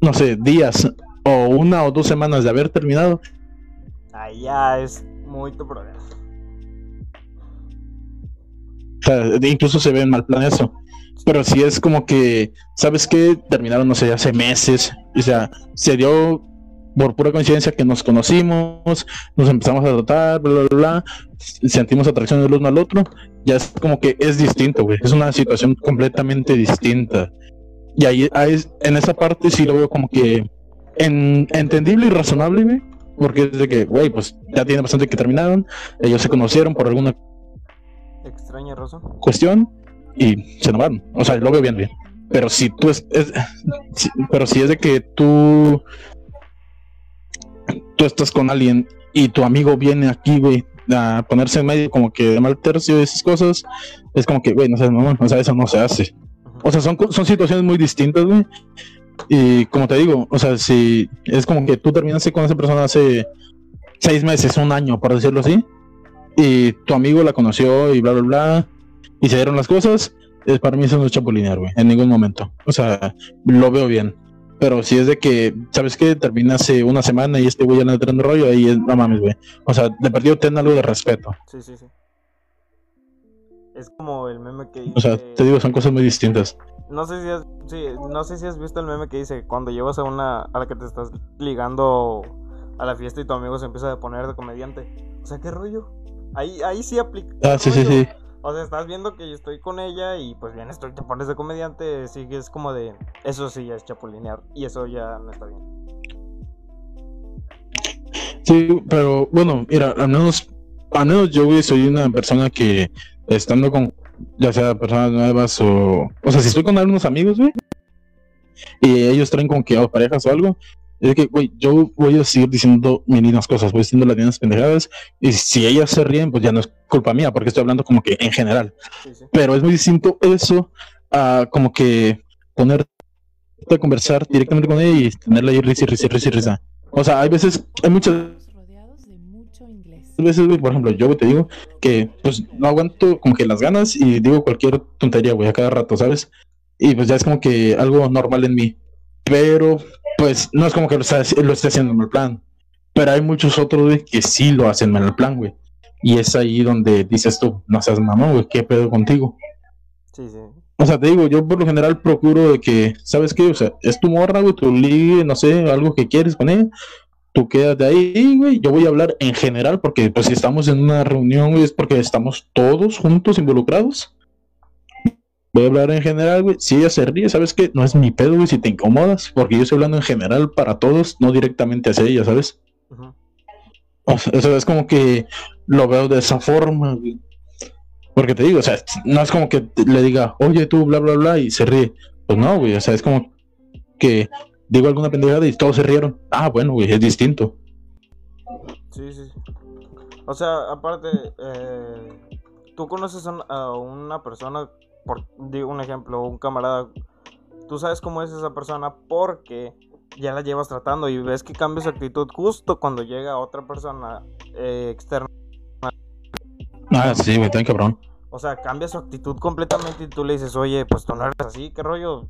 no sé, días o una o dos semanas de haber terminado. Ahí ya es muy tu problema. O sea, incluso se ve en mal plan eso. Pero si es como que, ¿sabes qué? Terminaron, no sé, hace meses. O sea, se dio por pura coincidencia que nos conocimos, nos empezamos a tratar, bla, bla, bla, sentimos atracción del uno al otro. Ya es como que es distinto, güey. Es una situación completamente distinta. Y ahí, en esa parte sí lo veo como que en, entendible y razonable, güey. Porque es de que, güey, pues ya tiene bastante que terminaron. Ellos se conocieron por alguna extraña razón. Cuestión y se enamoraron. O sea, lo veo bien, bien. Pero si tú es, pero si es de que tú tú estás con alguien y tu amigo viene aquí, güey, a ponerse en medio como que de mal tercio y esas cosas, es como que, güey, no sé, no, o sea, eso no se hace. O sea, son, son situaciones muy distintas, güey. Y como te digo, o sea, si es como que tú terminaste con esa persona hace seis meses, un año, por decirlo así, y tu amigo la conoció y bla, bla, bla, y se dieron las cosas, es, para mí eso no es chapulinear, güey, en ningún momento. O sea, lo veo bien. Pero si es de que, ¿sabes qué? Termina hace una semana y este güey ya no entrando rollo, ahí es, no mames, güey. O sea, de perdido ten algo de respeto. Sí, sí, sí. Es como el meme que dice... O sea, te digo, son cosas muy distintas. No sé si has, sí, no sé si has visto el meme que dice cuando llevas a una a la que te estás ligando a la fiesta y tu amigo se empieza a poner de comediante. O sea, ¿qué rollo? Ahí, ahí sí aplica. Ah, sí, sí, sí. O sea, estás viendo que yo estoy con ella y pues bien, estoy, te pones de comediante, sí que es como de, eso sí ya es chapulinear y eso ya no está bien. Sí, pero bueno, mira, al menos, al menos yo soy una persona que estando con ya sea personas nuevas o, o sea, si estoy con algunos amigos, güey, y ellos traen con que o parejas o algo, es que, güey, yo voy a seguir diciendo meninas cosas, voy diciendo las mismas pendejadas, y si ellas se ríen, pues ya no es culpa mía, porque estoy hablando como que en general. Sí, sí. Pero es muy distinto eso a como que ponerte a conversar directamente con ella y tenerla ahí risa y risa risa risa. O sea, hay veces, hay muchas veces, güey, por ejemplo, yo güey, te digo que pues no aguanto como que las ganas y digo cualquier tontería, güey, a cada rato, ¿sabes? Y pues ya es como que algo normal en mí. Pero, pues, no es como que lo, está- lo esté haciendo en mal plan. Pero hay muchos otros, güey, que sí lo hacen en mal plan, güey. Y es ahí donde dices tú, no seas mamón, güey, ¿qué pedo contigo? Sí, sí. O sea, te digo, yo por lo general procuro de que, ¿sabes qué? O sea, es tu morra, güey, tu ligue, no sé, algo que quieres con ella. Tú quédate ahí, güey. Yo voy a hablar en general porque, pues, si estamos en una reunión, güey, es porque estamos todos juntos involucrados. Voy a hablar en general, güey. Si ella se ríe, ¿sabes qué? No es mi pedo, güey, si te incomodas, porque yo estoy hablando en general para todos, no directamente hacia ella, ¿sabes? Ujú. O sea, es como que lo veo de esa forma, güey. Porque te digo, o sea, no es como que le diga, oye tú, bla, bla, bla, y se ríe. Pues no, güey, o sea, es como que digo alguna pendejada y todos se rieron. Ah, bueno, güey, es distinto. Sí, sí. O sea, aparte, eh, tú conoces a un- a una persona, por digo un ejemplo, un camarada, tú sabes cómo es esa persona porque ya la llevas tratando y ves que cambia su actitud justo cuando llega otra persona eh, externa. Ah, sí, güey, tan cabrón. O sea, cambia su actitud completamente y tú le dices, oye, pues tú no eres así, ¿qué rollo?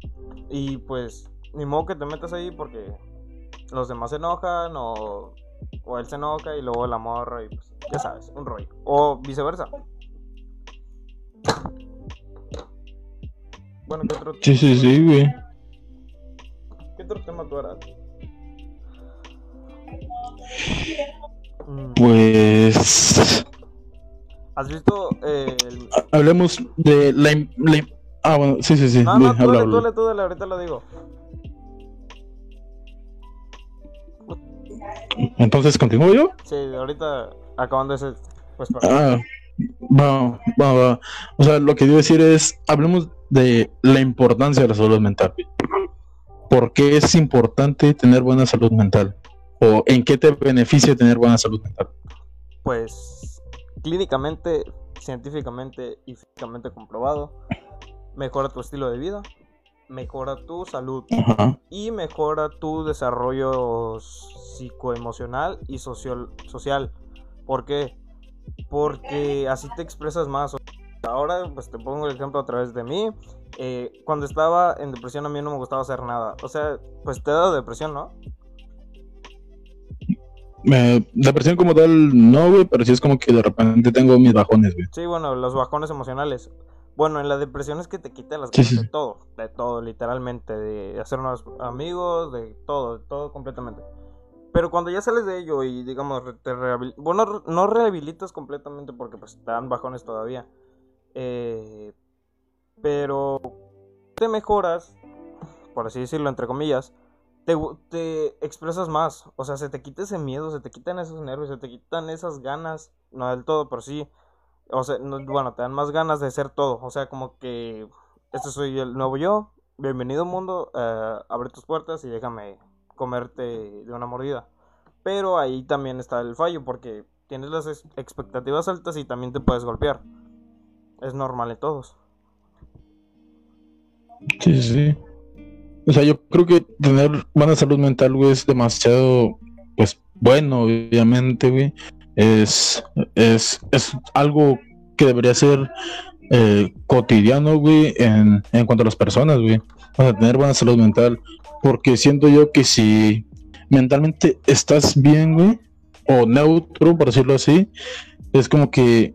Y pues, ni modo que te metas ahí porque los demás se enojan o, o él se enoja y luego la morra y pues, ya sabes, un rollo. O viceversa. Bueno, ¿qué otro, Sí, sí, sí, güey. ¿qué otro tema tú harás? Mm, Pues ¿Has visto eh, el... hablemos de la, Ah, bueno, sí, sí, sí. No, no, tú dale, tú dale, tú dale, ahorita lo digo. Entonces, ¿continúo yo? Sí, ahorita acabando ese... Pues para... Ah, va, va, va. O sea, lo que quiero decir es, hablemos de la importancia de la salud mental. ¿Por qué es importante tener buena salud mental? ¿O en qué te beneficia tener buena salud mental? pues clínicamente, científicamente y físicamente comprobado, mejora tu estilo de vida, mejora tu salud Ajá. y mejora tu desarrollo psicoemocional y social. social. ¿Por qué? Porque así te expresas más. Ahora, pues te pongo el ejemplo a través de mí. Eh, cuando estaba en depresión a mí no me gustaba hacer nada. O sea, pues te dado depresión, ¿no? Eh, depresión como tal, no, güey, pero sí es como que de repente tengo mis bajones, güey. Sí, bueno, los bajones emocionales. Bueno, en la depresión es que te quita las Sí, ganas sí, de todo, de todo, literalmente, de hacer nuevos amigos, de todo, de todo completamente. Pero cuando ya sales de ello y digamos, te rehabil- bueno, no rehabilitas completamente porque pues te dan bajones todavía. Eh, pero te mejoras, por así decirlo, entre comillas, te, te expresas más. O sea, se te quita ese miedo, se te quitan esos nervios, se te quitan esas ganas, no del todo, pero sí. O sea, no- bueno, te dan más ganas de ser todo. O sea, como que este soy el nuevo yo. Bienvenido mundo. eh, abre tus puertas y déjame comerte de una mordida. Pero ahí también está el fallo, porque tienes las ex- expectativas altas y también te puedes golpear. Es normal en todos. Sí, sí. O sea, yo creo que tener buena salud mental, es demasiado, pues, bueno, obviamente, güey. Es, es, es algo que debería ser eh, cotidiano, güey, en, en cuanto a las personas, güey. O tener buena salud mental. Porque siento yo que si mentalmente estás bien, güey, o neutro, por decirlo así, es como que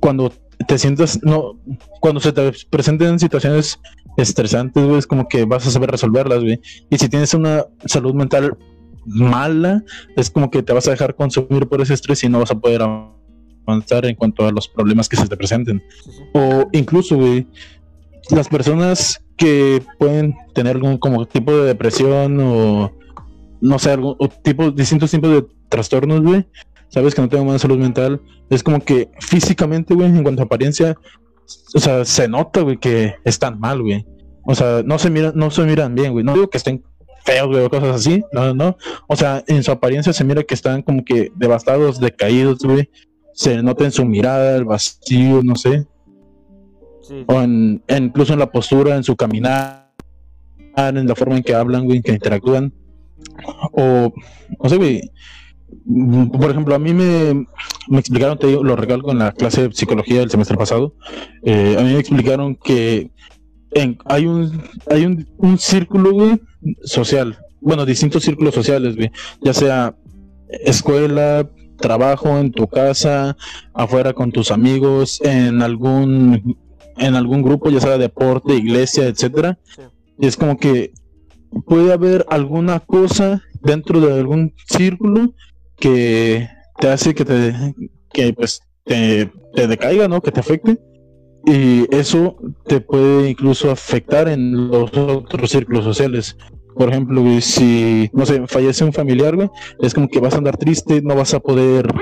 cuando te sientas, no, cuando se te presenten situaciones estresantes, güey, es como que vas a saber resolverlas, güey. Y si tienes una salud mental mala, es como que te vas a dejar consumir por ese estrés y no vas a poder avanzar en cuanto a los problemas que se te presenten. O incluso, güey, las personas que pueden tener algún como tipo de depresión o no sé, algún o tipo, distintos tipos de trastornos, güey, sabes que no tengo buena salud mental, es como que físicamente, güey, en cuanto a apariencia, o sea, se nota, güey, que están mal, güey. O sea, no se miran, no se miran bien, güey. No digo que estén feos, güey, o cosas así, no, no, no. O sea, en su apariencia se mira que están como que devastados, decaídos, güey. Se nota en su mirada, el vacío, no sé Sí, o en, en- incluso en la postura, en su caminar, en la forma en que hablan, güey, en que interactúan. O, no sé, güey. Por ejemplo, a mí me, me explicaron, te digo, lo recalco en la clase de psicología del semestre pasado. eh, a mí me explicaron que en- hay un hay un, un círculo, güey, social. Bueno, distintos círculos sociales, güey. Ya sea escuela, trabajo, en tu casa, afuera con tus amigos, en algún en algún grupo, ya sea deporte, iglesia, etcétera. Sí. Y es como que puede haber alguna cosa dentro de algún círculo que te hace que te que pues te, te decaiga, ¿no? Que te afecte. Y eso te puede incluso afectar en los otros círculos sociales. Por ejemplo, si, no sé, fallece un familiar, güey, es como que vas a andar triste, no vas a poder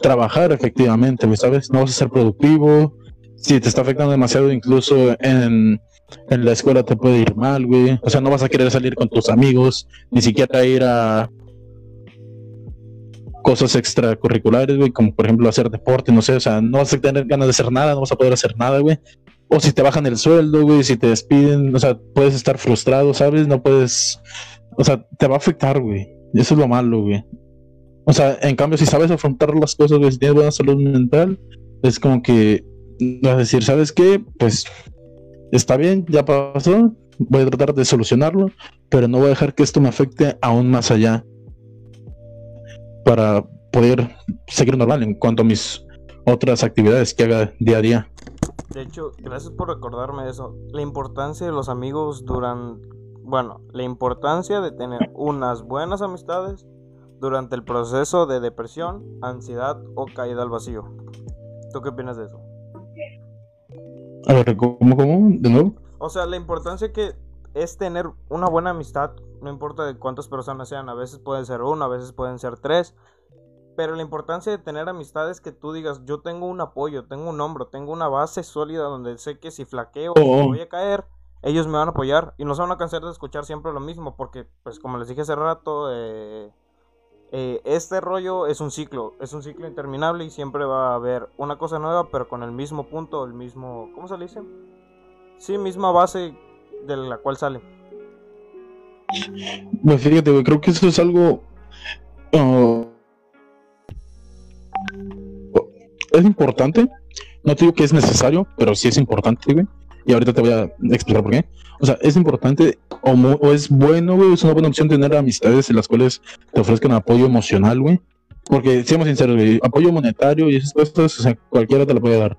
trabajar efectivamente, güey, ¿sabes? No vas a ser productivo. Si te está afectando demasiado, incluso en, en la escuela te puede ir mal, güey. O sea, no vas a querer salir con tus amigos, ni siquiera ir a cosas extracurriculares, güey, como por ejemplo hacer deporte, no sé, o sea, no vas a tener ganas de hacer nada, no vas a poder hacer nada, güey. O si te bajan el sueldo, güey, si te despiden, o sea, puedes estar frustrado, ¿sabes? No puedes, o sea, te va a afectar, güey. Eso es lo malo, güey. O sea, en cambio, si sabes afrontar las cosas, güey, si tienes buena salud mental, es como que vas a decir, ¿sabes qué? Pues está bien, ya pasó, voy a tratar de solucionarlo, pero no voy a dejar que esto me afecte aún más allá para poder seguir normal en cuanto a mis otras actividades que haga día a día. De hecho, gracias por recordarme eso. La importancia de los amigos durante... Bueno, la importancia de tener unas buenas amistades durante el proceso de depresión, ansiedad o caída al vacío. ¿Tú qué opinas de eso? A ver, ¿cómo, cómo? ¿De nuevo? O sea, la importancia que es tener una buena amistad, no importa de cuántas personas sean, a veces pueden ser una, a veces pueden ser tres, pero la importancia de tener amistades que tú digas, yo tengo un apoyo, tengo un hombro, tengo una base sólida donde sé que si flaqueo o Oh. voy a caer, ellos me van a apoyar y no se van a cansar de escuchar siempre lo mismo, porque pues como les dije hace rato, eh, eh, este rollo es un ciclo, es un ciclo interminable y siempre va a haber una cosa nueva, pero con el mismo punto, el mismo, ¿cómo se le dice? Sí, misma base de la cual sale. Pues fíjate, creo que eso es algo. ah, es importante. No te digo que es necesario, pero sí es importante, güey. Y ahorita te voy a explicar por qué. O sea, es importante o, es bueno, güey, es una buena opción tener amistades en las cuales te ofrezcan apoyo emocional, güey. Porque, seamos sinceros, apoyo monetario y esas cosas, o sea, cualquiera te lo puede dar.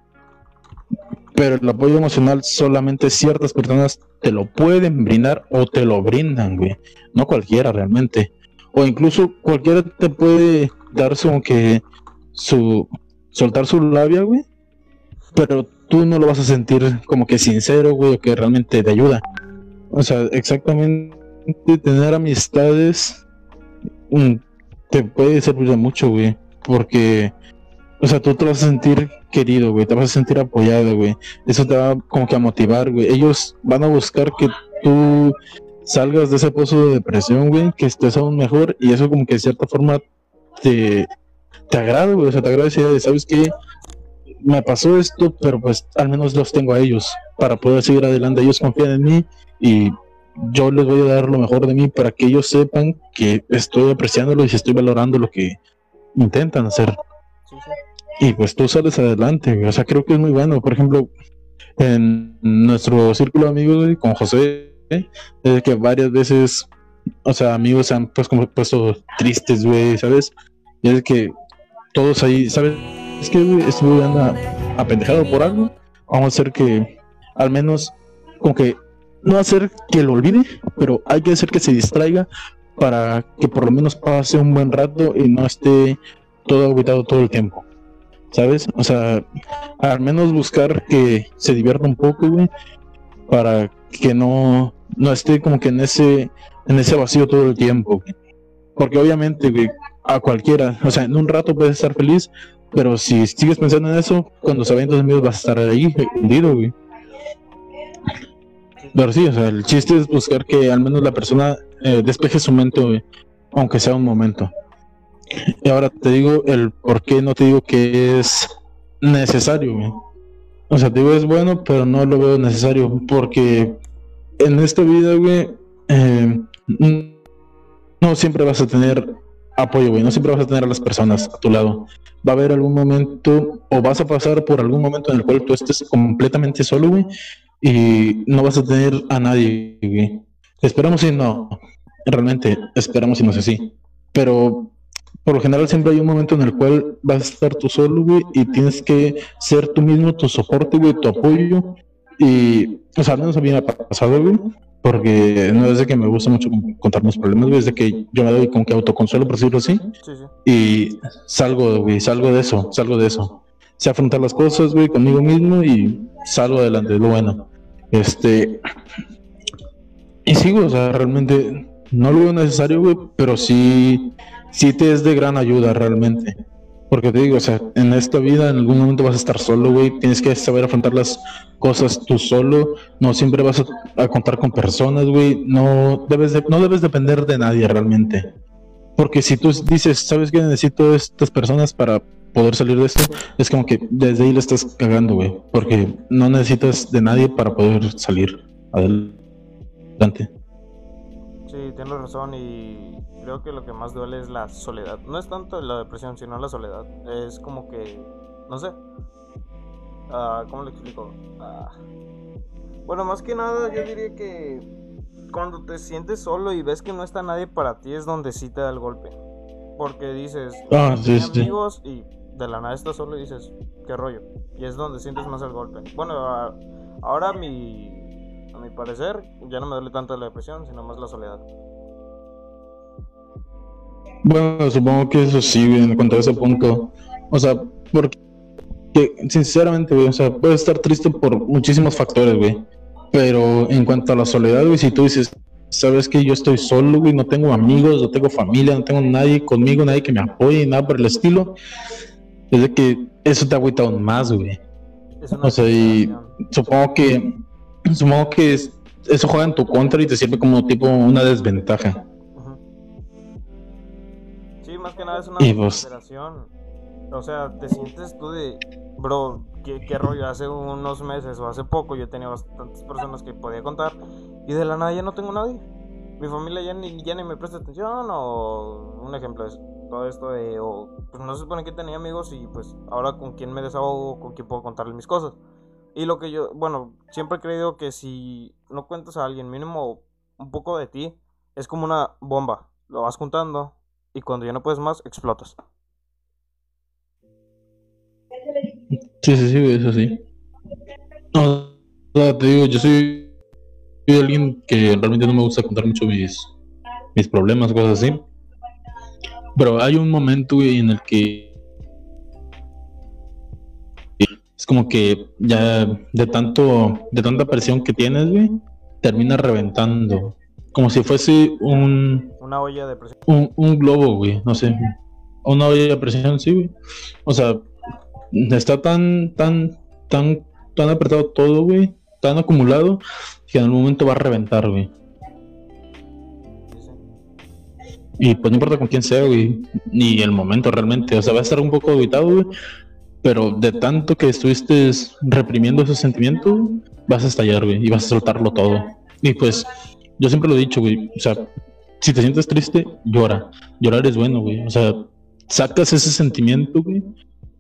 Pero el apoyo emocional solamente ciertas personas te lo pueden brindar o te lo brindan, güey. No cualquiera realmente. O incluso cualquiera te puede dar como que su soltar su labia, güey. Pero tú no lo vas a sentir como que sincero, güey, o que realmente te ayuda. O sea, exactamente tener amistades mm, te puede servir de mucho, güey. Porque, o sea, tú te vas a sentir querido, güey. Te vas a sentir apoyado, güey. Eso te va como que a motivar, güey. Ellos van a buscar que tú salgas de ese pozo de depresión, güey, que estés aún mejor y eso como que de cierta forma te, te agrada, güey, o sea, te agrada ¿sabes qué? Me pasó esto, pero pues al menos los tengo a ellos para poder seguir adelante. Ellos confían en mí y yo les voy a dar lo mejor de mí para que ellos sepan que estoy apreciándolo y estoy valorando lo que intentan hacer. Y pues tú sales adelante, o sea, creo que es muy bueno. Por ejemplo, en nuestro círculo de amigos, con José, es que varias veces, o sea, amigos se han pues como puesto tristes, güey, ¿sabes? Y es que todos ahí, ¿sabes? Es que estuve apendejado por algo. Vamos a hacer que al menos como que no hacer que lo olvide, pero hay que hacer que se distraiga para que por lo menos pase un buen rato y no esté todo aguitado todo el tiempo. ¿Sabes? O sea, al menos buscar que se divierta un poco, güey, para que no, no esté como que en ese, en ese vacío todo el tiempo. Porque obviamente, güey, a cualquiera, o sea, en un rato puedes estar feliz, pero si sigues pensando en eso, cuando se vayan tus amigos vas a estar ahí, hundido, güey. Pero sí, o sea, el chiste es buscar que al menos la persona eh, despeje su mente, aunque sea un momento. Y ahora te digo el por qué no te digo que es necesario, O sea, te digo es bueno, pero no lo veo necesario. Porque en esta vida, güey, eh, no siempre vas a tener apoyo, güey. No siempre vas a tener a las personas a tu lado. Va a haber algún momento, o vas a pasar por algún momento en el cual tú estés completamente solo, güey y no vas a tener a nadie. Esperamos y no, realmente esperamos y no sé si, pero por lo general siempre hay un momento en el cual vas a estar tú solo, güey, y tienes que ser tú mismo tu soporte, güey, tu apoyo. Y, o sea, al menos a mí me ha pasado, güey, porque no es de que me gusta mucho contar mis problemas, güey, es de que yo me doy con que autoconsuelo, por decirlo así, y salgo, güey, salgo de eso, salgo de eso sé afrontar las cosas, güey, conmigo mismo y salgo adelante, lo bueno. Este. Y sigo, o sea, realmente no lo veo necesario, güey, pero sí, sí te es de gran ayuda realmente. Porque te digo, o sea, en esta vida en algún momento vas a estar solo, güey. Tienes que saber afrontar las cosas tú solo. No siempre vas a, contar con personas, güey. No debes, no debes depender de nadie realmente. Porque si tú dices, ¿sabes que necesito estas personas para poder salir de esto, es como que desde ahí le estás cagando, güey, porque no necesitas de nadie para poder salir adelante. Sí, tienes razón y creo que lo que más duele es la soledad. No es tanto la depresión, sino la soledad. Es como que, no sé, uh, ¿cómo le explico? Ah, bueno, más que nada yo diría que cuando te sientes solo y ves que no está nadie para ti es donde sí te da el golpe. Porque dices, ah, sí, amigos y de la nada estás solo y dices, qué rollo. Y es donde sientes más el golpe. Bueno, ahora a mi, mi parecer ya no me duele tanto la depresión, sino más la soledad. Bueno, supongo que eso sí, en cuanto a ese punto. O sea, porque sinceramente, güey, o sea, puedes estar triste por muchísimos factores, güey. Pero en cuanto a la soledad, güey, si tú dices, sabes que yo estoy solo, güey, no tengo amigos, no tengo familia, no tengo nadie conmigo, nadie que me apoye, nada por el estilo, es de que eso te agüita aún más, güey. O sea, y supongo que, supongo que eso juega en tu contra y te sirve como tipo una desventaja. Sí, más que nada es una pues desesperación. O sea, te sientes tú de, bro, ¿qué, ¿qué, rollo? Hace unos meses o hace poco yo tenía bastantes personas que podía contar y de la nada ya no tengo nadie. Mi familia ya ni, ya ni me presta atención o un ejemplo es todo esto de, o, pues no se supone que tenía amigos y pues ahora con quién me desahogo, con quién puedo contarle mis cosas. Y lo que yo, bueno, siempre he creído que si no cuentas a alguien mínimo un poco de ti, es como una bomba. Lo vas juntando y cuando ya no puedes más, explotas. Sí, sí, sí, eso sí. No, te digo, yo soy, soy alguien que realmente no me gusta contar mucho mis, mis problemas, cosas así. Pero hay un momento, en el que como que ya de tanto, de tanta presión que tienes, güey, termina reventando. Como si fuese un. Una olla de presión. Un, un globo, güey, no sé. Una olla de presión, sí, güey. O sea, está tan, tan, tan, tan apretado todo, güey, tan acumulado, que en algún momento va a reventar, güey. Y pues no importa con quién sea, güey, ni el momento realmente. O sea, va a estar un poco habitado, güey. Pero de tanto que estuviste reprimiendo ese sentimiento, vas a estallar, güey, y vas a soltarlo todo. Y pues, yo siempre lo he dicho, güey. O sea, si te sientes triste, llora. Llorar es bueno, güey. O sea, sacas ese sentimiento, güey,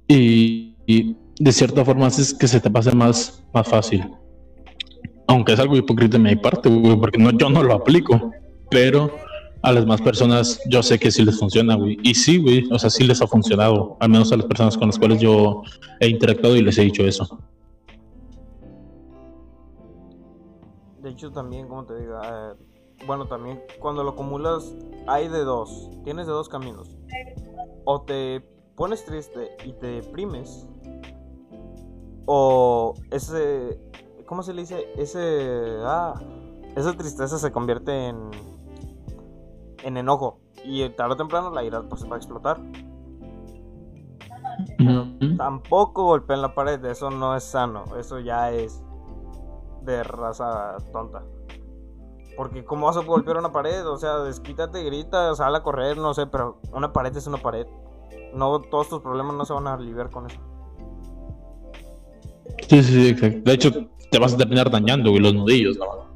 y, de cierta forma haces que se te pase más, más fácil. Aunque es algo hipócrita de mi parte, güey, porque no, yo no lo aplico. Pero a las más personas yo sé que sí les funciona, güey. Y sí, güey, o sea, sí les ha funcionado. Al menos a las personas con las cuales yo he interactuado y les he dicho eso. De hecho, también, como te digo, eh, bueno, también cuando lo acumulas hay de dos. Tienes de dos caminos. O te pones triste y te deprimes. O ese... ¿Cómo se le dice? Ese... Ah, esa tristeza se convierte en en enojo. Y tarde o temprano la ira pues va a explotar. tampoco golpeen la pared, eso no es sano, eso ya es de raza tonta. Porque ¿cómo vas a golpear una pared? O sea, desquítate, grita, sal a correr, no sé, pero una pared es una pared. No, todos tus problemas no se van a aliviar con eso. Sí, sí, exacto. De hecho, te vas a terminar dañando, los nudillos, ¿no?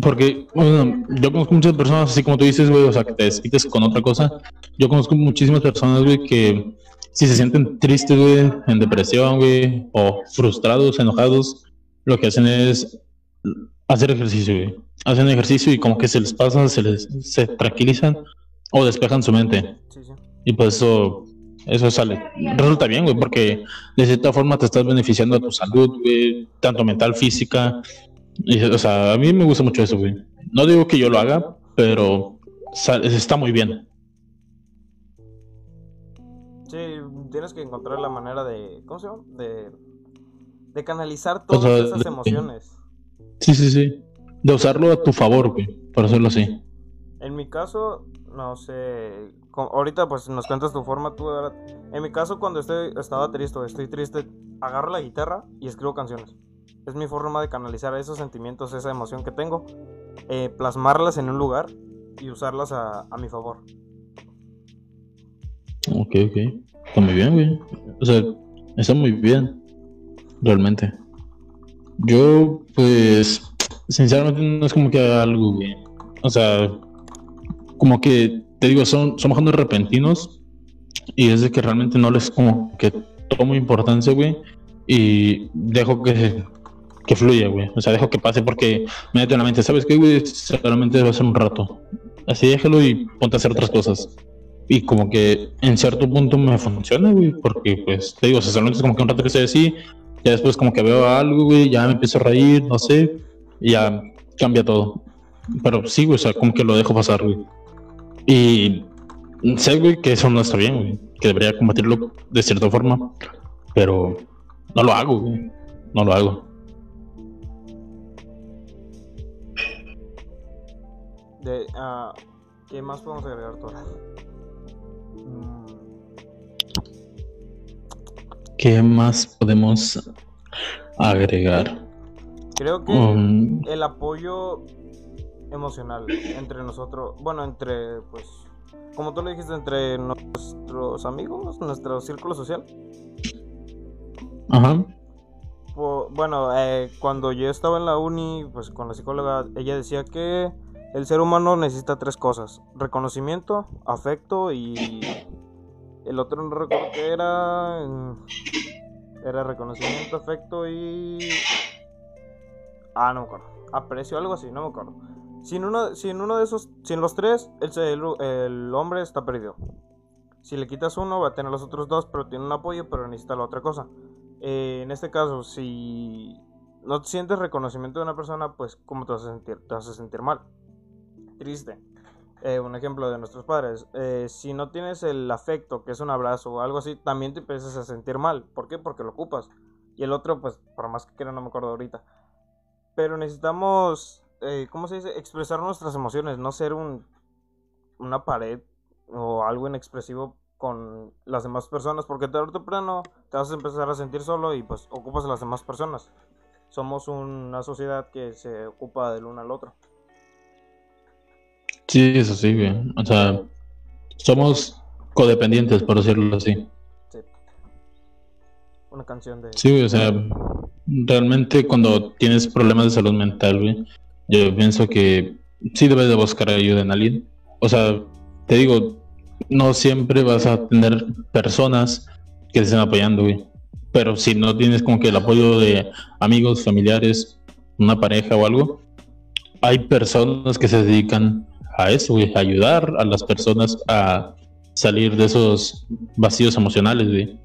Porque, bueno, yo conozco muchas personas, así como tú dices, güey, o sea, que te desquites con otra cosa. Yo conozco muchísimas personas, güey, que si se sienten tristes, güey, en depresión, güey, o frustrados, enojados, lo que hacen es hacer ejercicio, güey. Hacen ejercicio y como que se les pasa, se les se tranquilizan o despejan su mente. Y pues eso, eso sale. Resulta bien, güey, porque de cierta forma te estás beneficiando a tu salud, güey, tanto mental, física, o sea, a mí me gusta mucho eso, güey. No digo que yo lo haga, pero está muy bien. Sí, tienes que encontrar la manera de. ¿Cómo se llama? De, de canalizar todas esas emociones. Sí, sí, sí. De usarlo a tu favor, güey, por hacerlo así. En mi caso, no sé. ahorita, pues nos cuentas tu forma, tú. En mi caso, cuando estoy, estaba triste, estoy triste, agarro la guitarra y escribo canciones. Es mi forma de canalizar esos sentimientos, esa emoción que tengo, eh, plasmarlas en un lugar y usarlas a, mi favor. Ok, ok. Está muy bien, güey. O sea, está muy bien. Realmente. Yo, pues, sinceramente no es como que algo, güey. O sea, como que, te digo, son, son bajando repentinos y es de que realmente no les como que tomo importancia, güey. Y dejo que que fluya, güey. O sea, dejo que pase porque me mete en la mente, ¿sabes qué, güey? Solamente va a ser un rato. Así déjalo y ponte a hacer otras cosas. Y como que en cierto punto me funciona, güey, porque pues te digo, o sea, solamente es como que un rato que estoy así, ya después como que veo algo, güey, ya me empiezo a reír, no sé, y ya cambia todo. Pero sí, güey, o sea, como que lo dejo pasar, güey. Y sé, güey, que eso no está bien, güey, que debería combatirlo de cierta forma, pero no lo hago, güey, no lo hago. De, uh, ¿Qué más podemos agregar, Tora? Mm. ¿Qué más podemos agregar? Creo que um, el apoyo emocional entre nosotros, bueno, entre, pues, como tú lo dijiste, entre nuestros amigos, nuestro círculo social. Ajá. Bueno, eh, cuando yo estaba en la uni, pues con la psicóloga, ella decía que el ser humano necesita tres cosas: reconocimiento, afecto y. El otro no recuerdo que era. Era reconocimiento, afecto y. Ah, no me acuerdo. Aprecio, algo así, no me acuerdo. Sin uno, sin uno de esos, sin los tres, el, el, hombre está perdido. Si le quitas uno, va a tener los otros dos, pero tiene un apoyo, pero necesita la otra cosa. Eh, en este caso, si no sientes reconocimiento de una persona, pues, ¿cómo te vas a sentir? Te vas a sentir mal triste. Eh, un ejemplo de nuestros padres. Eh, si no tienes el afecto, que es un abrazo o algo así, también te empiezas a sentir mal. ¿Por qué? Porque lo ocupas. Y el otro, pues, por más que quiera, no me acuerdo ahorita. Pero necesitamos, eh, ¿cómo se dice? Expresar nuestras emociones, no ser un, una pared o algo inexpresivo con las demás personas, porque tarde o temprano te vas a empezar a sentir solo y pues ocupas a las demás personas. Somos una sociedad que se ocupa del uno al otro. Sí, eso sí, güey. O sea, somos codependientes, por decirlo así. Sí. Una canción de... Sí, güey, o sea, realmente cuando tienes problemas de salud mental, güey, yo pienso que sí debes de buscar ayuda en alguien. O sea, te digo, no siempre vas a tener personas que te estén apoyando, güey. Pero si no tienes como que el apoyo de amigos, familiares, una pareja o algo, hay personas que se dedican a eso, güey, ayudar a las personas a salir de esos vacíos emocionales, güey.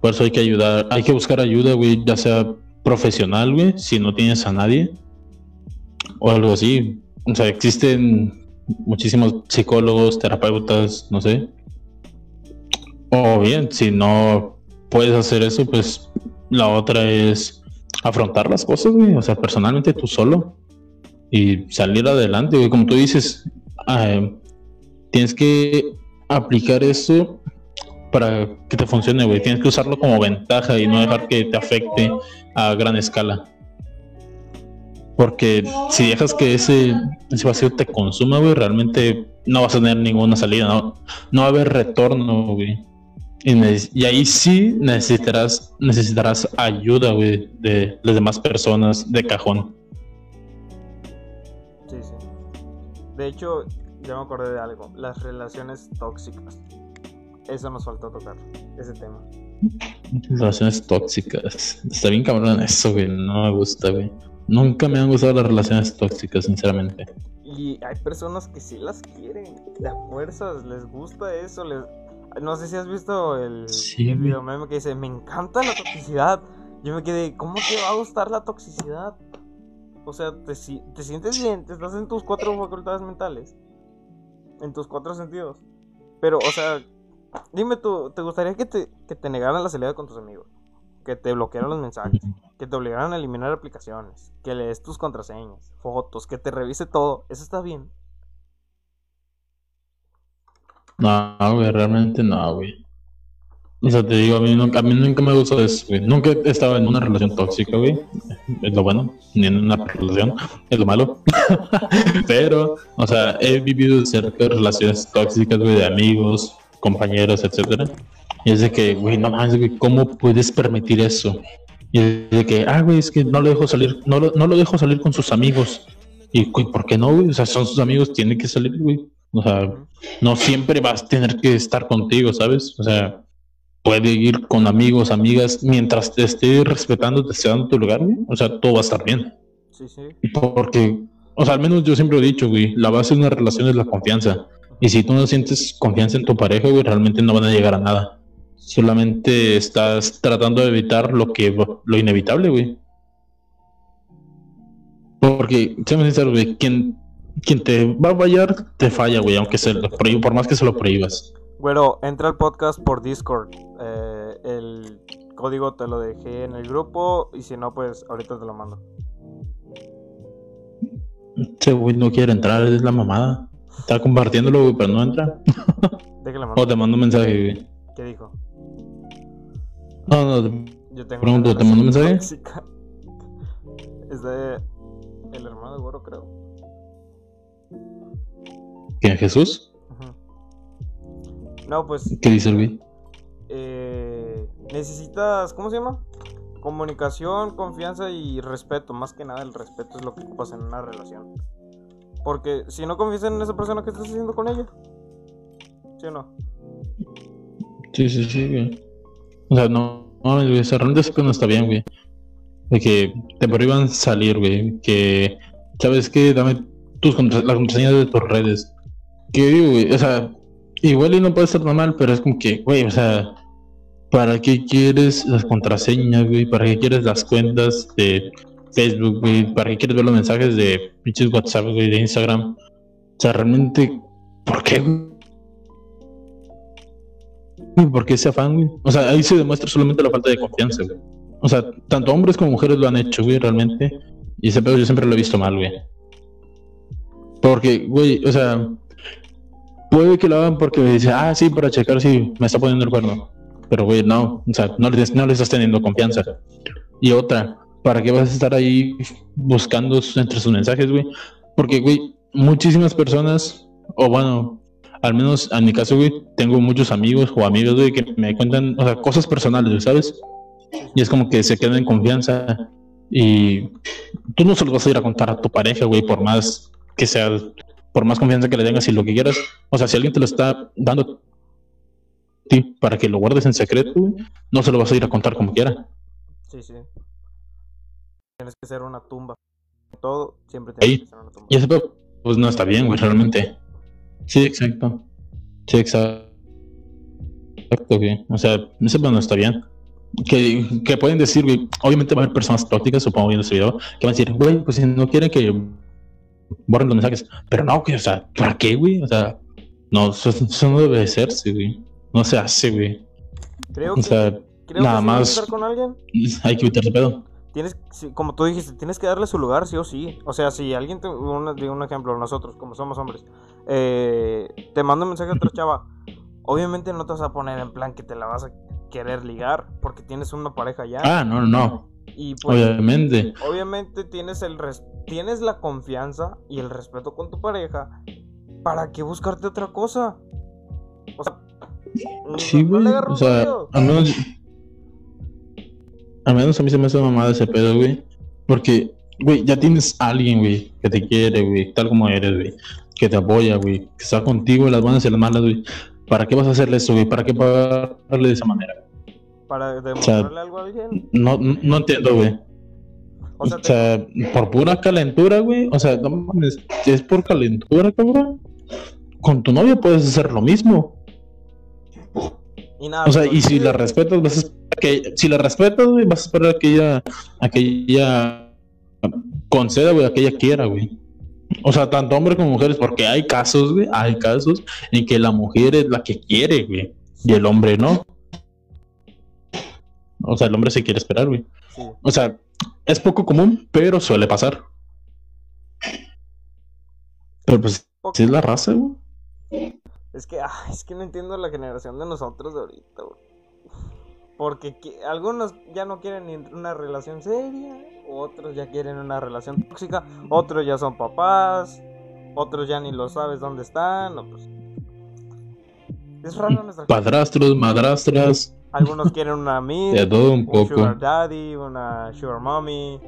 Por eso hay que ayudar, hay que buscar ayuda, güey, ya sea profesional, güey, si no tienes a nadie o algo así. O sea, existen muchísimos psicólogos, terapeutas, no sé. O bien, si no puedes hacer eso, pues la otra es afrontar las cosas, güey. O sea, personalmente tú solo. Y salir adelante. Como tú dices, ah, tienes que aplicar eso para que te funcione, güey. Tienes que usarlo como ventaja y no dejar que te afecte a gran escala. Porque si dejas que ese, vacío te consuma, güey, realmente no vas a tener ninguna salida, no, no va a haber retorno, güey. Y, y ahí sí necesitarás, necesitarás ayuda, güey, de las demás personas de cajón. De hecho, ya me acordé de algo. Las relaciones tóxicas. Eso nos faltó tocar. Ese tema. Relaciones tóxicas. Está bien cabrón eso, güey. No me gusta, güey. Nunca me han gustado las relaciones tóxicas, sinceramente. Y hay personas que sí las quieren. A fuerzas, les gusta eso. Les... No sé si has visto el, Sí, el video meme que dice: Me encanta la toxicidad. Yo me quedé, ¿cómo te va a gustar la toxicidad? O sea, te, te sientes bien, te estás en tus cuatro facultades mentales. En tus cuatro sentidos. Pero, o sea, dime tú, ¿te gustaría que te, que te negaran la salida con tus amigos? Que te bloquearan los mensajes, que te obligaran a eliminar aplicaciones, que le des tus contraseñas, fotos, que te revise todo. Eso está bien. No, güey, realmente no, güey. O sea, te digo, a mí nunca, a mí nunca me gustó eso, güey. Nunca he estado en una relación tóxica, güey. Es lo bueno, ni en una relación, es lo malo. Pero, o sea, he vivido cerca de relaciones tóxicas, güey, de amigos, compañeros, etcétera. Y es de que, güey, no mames, güey, ¿cómo puedes permitir eso? Y es de que, ah, güey, es que no lo dejo salir, no lo, no lo dejo salir con sus amigos. Y, güey, ¿por qué no, güey? O sea, son sus amigos, tienen que salir, güey. O sea, no siempre vas a tener que estar contigo, ¿sabes? O sea, puede ir con amigos, amigas, mientras te esté respetando, te esté dando tu lugar, güey. O sea, todo va a estar bien. Sí, sí. Porque, o sea, al menos yo siempre he dicho, güey, la base de una relación es la confianza. Y si tú no sientes confianza en tu pareja, güey, realmente no van a llegar a nada. Solamente estás tratando de evitar lo que lo inevitable, güey. Porque, seamos sinceros, güey, quien, quien te va a fallar, te falla, güey, aunque se lo prohíba, por más que se lo prohíbas. Güero, entra al podcast por Discord. Eh, el código te lo dejé en el grupo y si no, pues ahorita te lo mando. Ese güey no quiere entrar, es la mamada. Está compartiéndolo, güey, pero no entra. Déjale O te mando un mensaje, güey. ¿Qué dijo? No, no, Yo tengo Pregunto, una ¿te mando un mensaje? tóxica. Es de el hermano de Güero, creo. ¿quién, Jesús? No, pues ¿Qué dice el güey? eh, necesitas, ¿cómo se llama? Comunicación, confianza y respeto. Más que nada el respeto es lo que ocupas en una relación. Porque si no confías en esa persona, ¿qué estás haciendo con ella? ¿Sí o no? Sí, sí, sí, güey. O sea, no, no, güey, realmente eso no está bien, güey. De que te prohíban salir, güey. Que, ¿sabes qué? Dame tus la contraseña de tus redes. Que digo, güey, o sea, igual y no puede estar normal, pero es como que, güey, o sea, ¿para qué quieres las contraseñas, güey? ¿Para qué quieres las cuentas de Facebook, güey? ¿Para qué quieres ver los mensajes de pinches WhatsApp, güey, de Instagram? O sea, realmente, ¿por qué? Güey, ¿Por qué ese afán, güey? O sea, ahí se demuestra solamente la falta de confianza, güey. O sea, tanto hombres como mujeres lo han hecho, güey, realmente. Y ese pedo yo siempre lo he visto mal, güey. Porque, güey, o sea, puede que lo hagan porque dice, ah, sí, para checar si me está poniendo el cuerno. Pero, güey, no, o sea, no le, no le estás teniendo confianza. Y otra, ¿para qué vas a estar ahí buscando entre sus mensajes, güey? Porque, güey, muchísimas personas o bueno, al menos en mi caso, güey, tengo muchos amigos o amigas, güey, que me cuentan, o sea, cosas personales, ¿sabes? Y es como que se quedan en confianza y tú no se lo vas a ir a contar a tu pareja, güey, por más que sea, por más confianza que le tengas y lo que quieras. O sea, si alguien te lo está dando ti para que lo guardes en secreto, güey, no se lo vas a ir a contar como quiera. Sí, sí. Tienes que ser una tumba. Todo siempre tienes Ahí. que ser una tumba. Y ese pedo, pues no está bien, güey, realmente. Sí, exacto. Sí, exacto. Exacto, güey. O sea, ese pedo no está bien. Que, que pueden decir, güey, obviamente va a haber personas tóxicas, supongo viendo este video, que van a decir, güey, pues si no quieren que borren los mensajes. Pero no, o sea, ¿para qué, güey? O sea, no, eso, eso no debe hacerse, güey. No se hace, güey. Creo O que, sea, creo nada que si más- estar con alguien, hay que evitarse pedo. tienes, como tú dijiste, tienes que darle su lugar, sí o sí. O sea, si alguien te, un, digo un ejemplo, nosotros, como somos hombres, eh, te manda un mensaje a otra chava, obviamente no te vas a poner en plan que te la vas a querer ligar, porque tienes una pareja ya. Ah, no, no, no. y pues, Obviamente. obviamente tienes el res- tienes la confianza y el respeto con tu pareja. ¿Para qué buscarte otra cosa? O sea, Sí, güey. O sea, al menos. Al menos a mí se me hace mamada ese pedo, güey. Porque, güey, ya tienes a alguien, güey, que te quiere, güey, tal como eres, güey. Que te apoya, güey. Que está contigo en las buenas y las malas, güey. ¿Para qué vas a hacerle eso, güey? ¿Para qué pagarle de esa manera? para demostrarle algo a alguien. No, no, no entiendo, güey. O O sea, te- por pura calentura, güey. O sea, no mames, es por calentura, cabrón. Con tu novia puedes hacer lo mismo. y nada, O sea, pero y si la respetas, vas a que, si la respetas, güey, vas a esperar a que ella, a que ella conceda, güey, a que ella quiera, güey. O sea, tanto hombres como mujeres, porque hay casos, güey, hay casos en que la mujer es la que quiere, güey, y el hombre no. O sea, el hombre se quiere esperar, güey. sí. O sea, es poco común, pero suele pasar. Pero pues, si es la raza, güey. Es que, ah, es que no entiendo la generación de nosotros de ahorita, güey. Porque que- algunos ya no quieren ni una relación seria, otros ya quieren una relación tóxica, otros ya son papás, otros ya ni lo sabes dónde están, pues... Es raro nuestra Padrastros, madrastras, Algunos quieren una amiga, de todo un sugar daddy, una sugar mommy,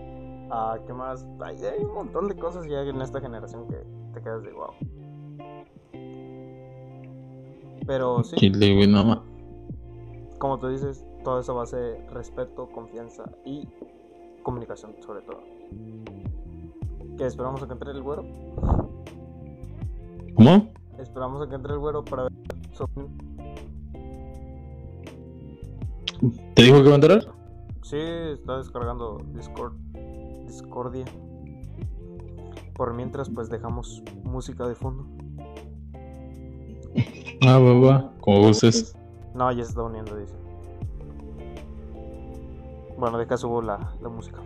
ah, ¿qué más? Hay, hay un montón de cosas ya en esta generación que te quedas de wow. Pero sí, Chile, güey, no como tú dices, todo eso va a ser respeto, confianza y comunicación sobre todo. ¿Qué esperamos a que entre el güero? ¿Cómo? Esperamos a que entre el güero para ver su. ¿Te dijo que va a entrar? Sí, está descargando Discord, Discordia. Por mientras, pues dejamos música de fondo. Ah, va, va, como gustes. No, ya se está uniendo, dice. Bueno, deja subo la, la música.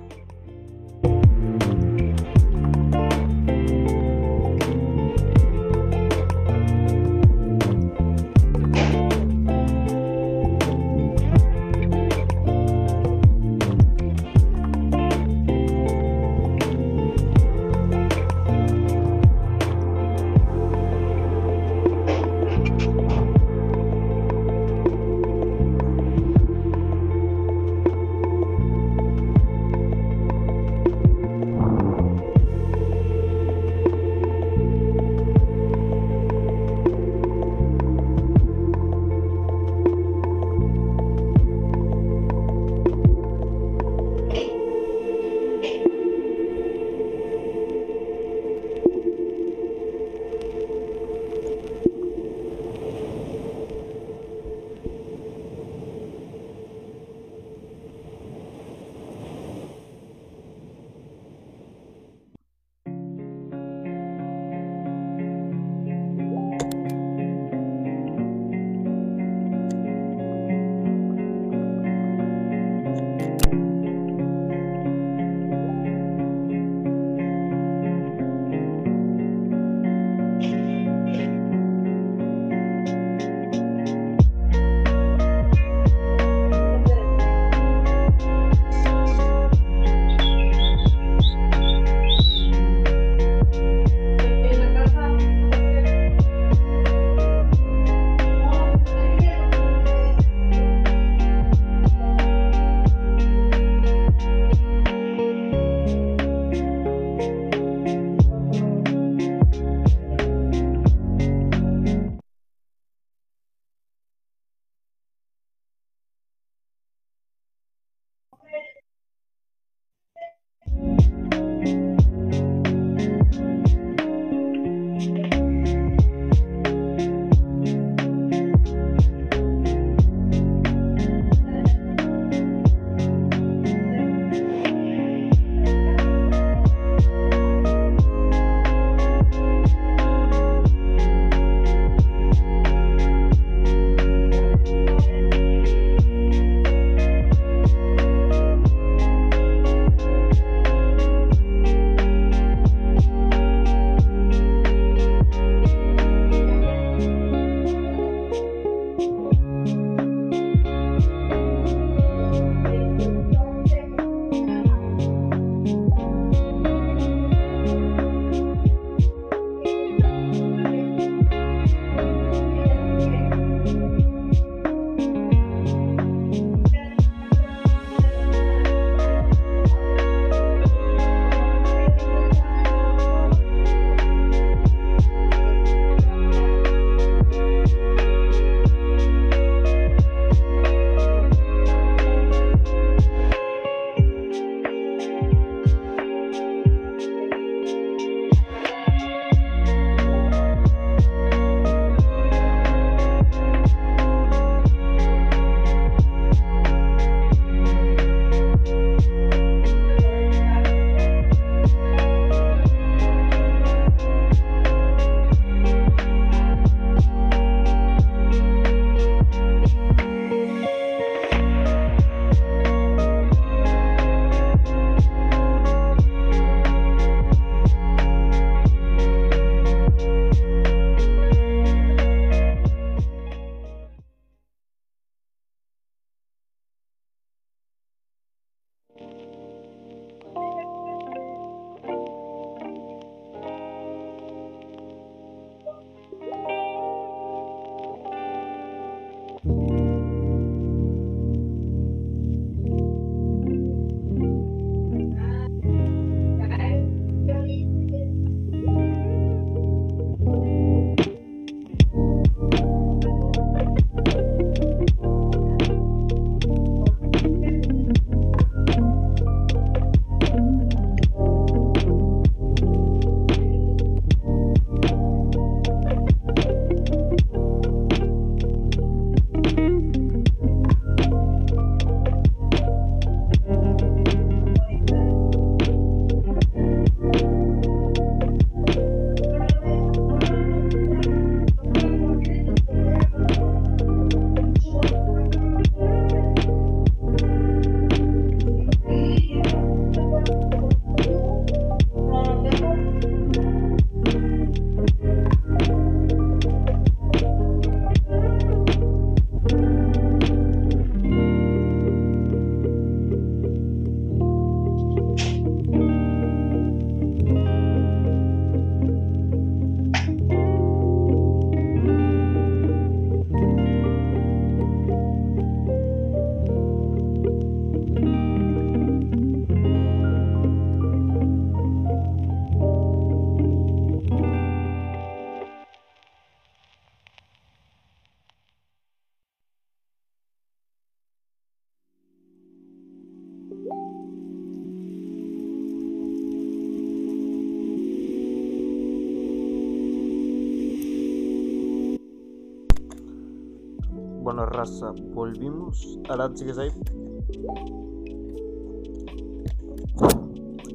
Raza, volvimos. Arad, ¿sigues ahí?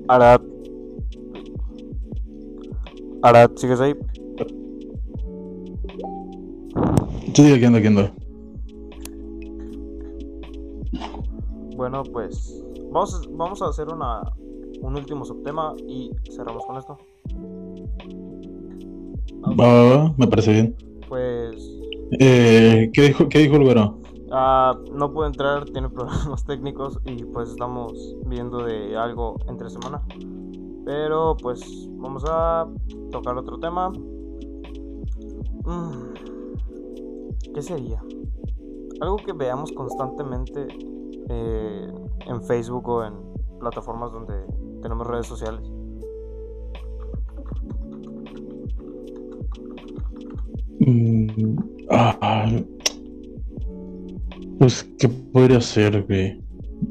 Arad. Arad, ¿sigues ahí? Sí, aquí ando, aquí ando. Bueno, pues vamos, a- vamos a hacer una, un último subtema y cerramos con esto. Va, va, va, me parece bien. Pues Eh, ¿qué dijo, qué dijo ah, no puede entrar, tiene problemas técnicos y pues estamos viendo de algo entre semana. Pero pues vamos a tocar otro tema. Mm, ¿Qué sería? Algo que veamos constantemente eh, en Facebook o en plataformas donde tenemos redes sociales. Mm, ah, pues, ¿qué podría ser, güey?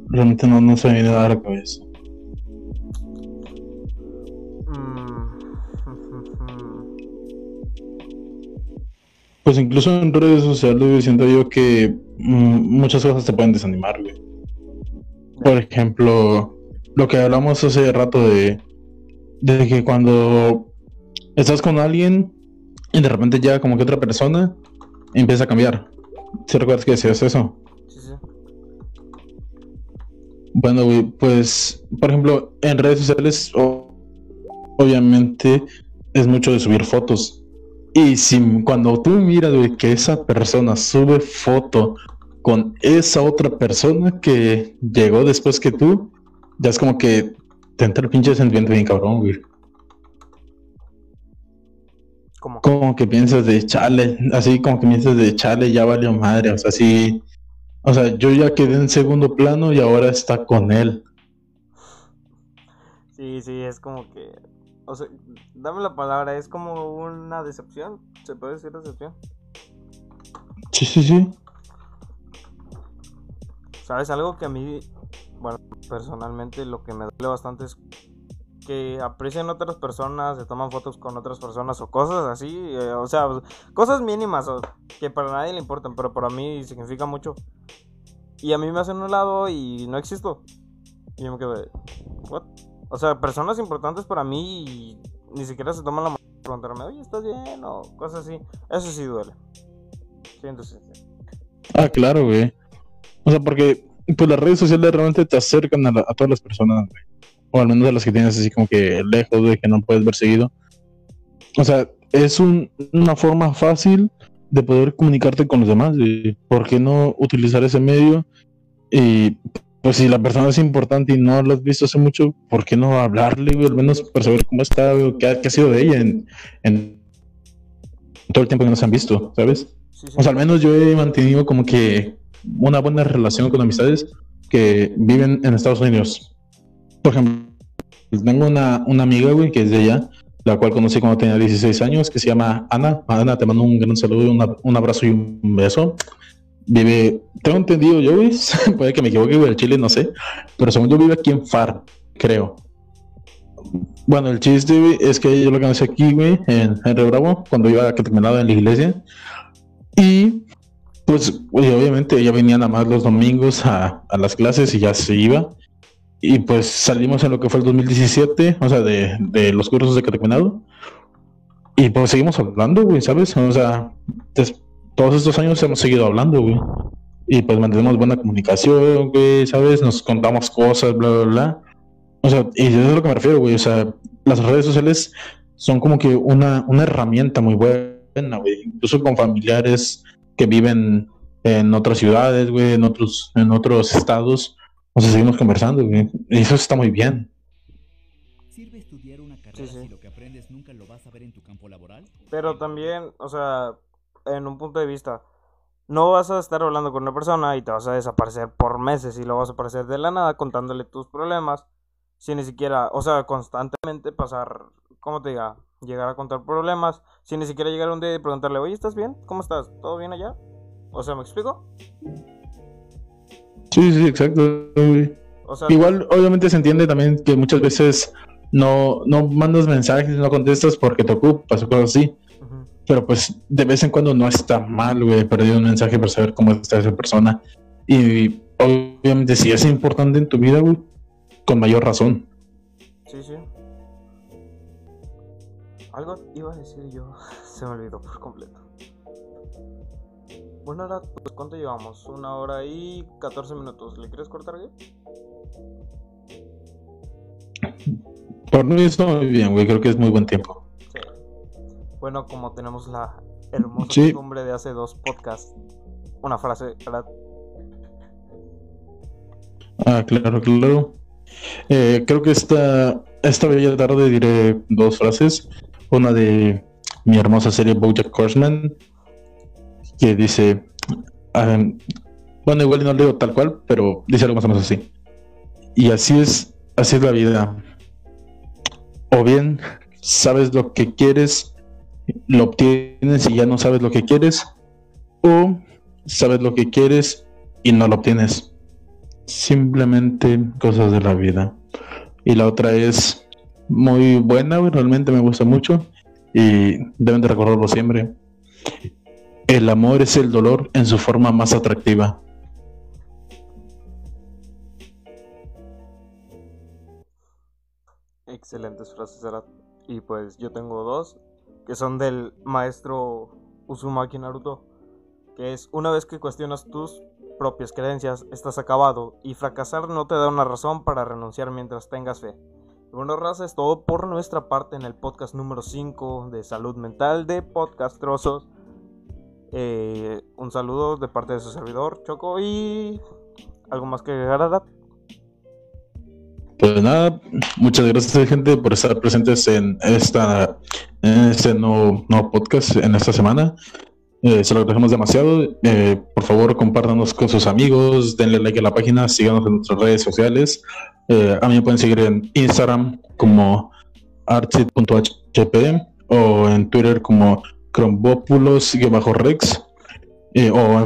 Realmente no, no se me viene a la cabeza. Mm, Pues incluso en redes sociales, güey, siento yo que mm, muchas cosas te pueden desanimar, güey. Por ejemplo, lo que hablamos hace rato de, de que cuando estás con alguien y de repente llega como que otra persona empieza a cambiar. ¿Sí recuerdas que decías eso? sí, sí. Bueno, güey, pues, por ejemplo, en redes sociales, obviamente, es mucho de subir fotos. Y si cuando tú miras, güey, que esa persona sube foto con esa otra persona que llegó después que tú, ya es como que te entra el pinche sentimiento bien cabrón, güey. Como Como que piensas de chale, así como que piensas de chale, ya valió madre, o sea, sí. O sea, yo ya quedé en segundo plano y ahora está con él. Sí, sí, es como que. O sea, dame la palabra, es como una decepción. ¿Se puede decir decepción? Sí, sí, sí. ¿Sabes? Algo que a mí, bueno, personalmente lo que me duele bastante es que aprecian otras personas, se toman fotos con otras personas o cosas así. eh, o sea, cosas mínimas que para nadie le importan, pero para mí significa mucho. Y a mí me hacen un lado y no existo. Y yo me quedo ¿what? O sea, personas importantes para mí y ni siquiera se toman la mano de preguntarme, oye, ¿estás bien? O cosas así. Eso sí duele. Siento. Ah, claro, güey. O sea, porque pues las redes sociales realmente te acercan a, la- a todas las personas, güey. O al menos a las que tienes así como que lejos, güey, que no puedes ver seguido. O sea, es un- una forma fácil de poder comunicarte con los demás, güey. ¿Por qué no utilizar ese medio? Y pues si la persona es importante y no la has visto hace mucho, ¿por qué no hablarle, güey? Al menos para saber cómo está, o qué ha, qué ha sido de ella en, en todo el tiempo que nos han visto, ¿sabes? O sea, al menos yo he mantenido como que una buena relación con amistades que viven en Estados Unidos. Por ejemplo, tengo una, una amiga, güey, que es de allá, la cual conocí cuando tenía 16 años, que se llama Ana. Ana, te mando un gran saludo, un abrazo y un beso. Vive, tengo entendido yo, güey, puede que me equivoque, güey, el Chile, no sé, pero según yo vive aquí en FAR, creo. Bueno, el chiste, güey, es que yo lo conocí aquí, güey, en, en Río Bravo, cuando iba que terminaba en la iglesia. Y pues, obviamente ella venía nada más los domingos a, a, las clases y ya se iba. Y pues salimos en lo que fue el 2017, o sea, de, de los cursos de catecumenado. Y pues seguimos hablando, güey, ¿sabes? O sea, todos estos años hemos seguido hablando, güey. Y pues mantenemos buena comunicación, güey, ¿sabes? Nos contamos cosas, bla, bla, bla. O sea, y eso es a lo que me refiero, güey. O sea, las redes sociales son como que una, una herramienta muy buena, güey. Incluso con familiares que viven en otras ciudades, güey, en otros, en otros estados. O sea, seguimos conversando, güey. Y eso está muy bien. ¿Sirve estudiar una carrera sí, sí. si lo que aprendes nunca lo vas a ver en tu campo laboral? Pero también, o sea, en un punto de vista, no vas a estar hablando con una persona y te vas a desaparecer por meses y lo vas a aparecer de la nada contándole tus problemas sin ni siquiera, o sea, constantemente pasar, ¿cómo te diga? Llegar a contar problemas sin ni siquiera llegar un día y preguntarle, oye, ¿estás bien? ¿Cómo estás? ¿Todo bien allá? O sea, ¿me explico? Sí, sí, exacto. O sea, Igual, obviamente se entiende también que muchas veces no, no mandas mensajes, no contestas porque te ocupas o cosas así. Pero pues de vez en cuando no está mal, güey, perder un mensaje para saber cómo está esa persona. Y obviamente si es importante en tu vida, güey, con mayor razón. Sí, sí. Algo iba a decir yo, se me olvidó por completo. Bueno, ahora, pues, ¿cuánto llevamos? Una hora y 14 minutos. ¿Le quieres cortar, güey? Por mí está muy bien, güey. Creo que es muy buen tiempo. Sí. Bueno, como tenemos la hermosa costumbre de hace dos podcasts, una frase, ¿verdad? Ah, claro, claro. Eh, creo que esta, esta bella tarde diré dos frases. Una de mi hermosa serie Bojack Horseman, que dice, ah, bueno, igual no leo tal cual, pero dice algo más o menos así. Y así es, así es la vida. O bien sabes lo que quieres, lo obtienes y ya no sabes lo que quieres, o sabes lo que quieres y no lo obtienes. Simplemente cosas de la vida. Y la otra es muy buena, realmente me gusta mucho y deben de recordarlo siempre. El amor es el dolor en su forma más atractiva. Excelentes frases, Y pues yo tengo dos, que son del maestro Uzumaki Naruto, que es una vez que cuestionas tus propias creencias, estás acabado, y fracasar no te da una razón para renunciar mientras tengas fe. bueno, raza, es todo por nuestra parte en el podcast número 5 de salud mental de Podcast Trozos. Eh, un saludo de parte de su servidor, Choco, y algo más que agregar, Pues nada, muchas gracias gente por estar presentes en esta en este nuevo, podcast en esta semana. Eh, se lo agradecemos demasiado. Eh, por favor, compártanos con sus amigos, denle like a la página, síganos en nuestras redes sociales. a mí me pueden seguir en Instagram como artsit.hp o en Twitter como Crombopulos-Rex eh, o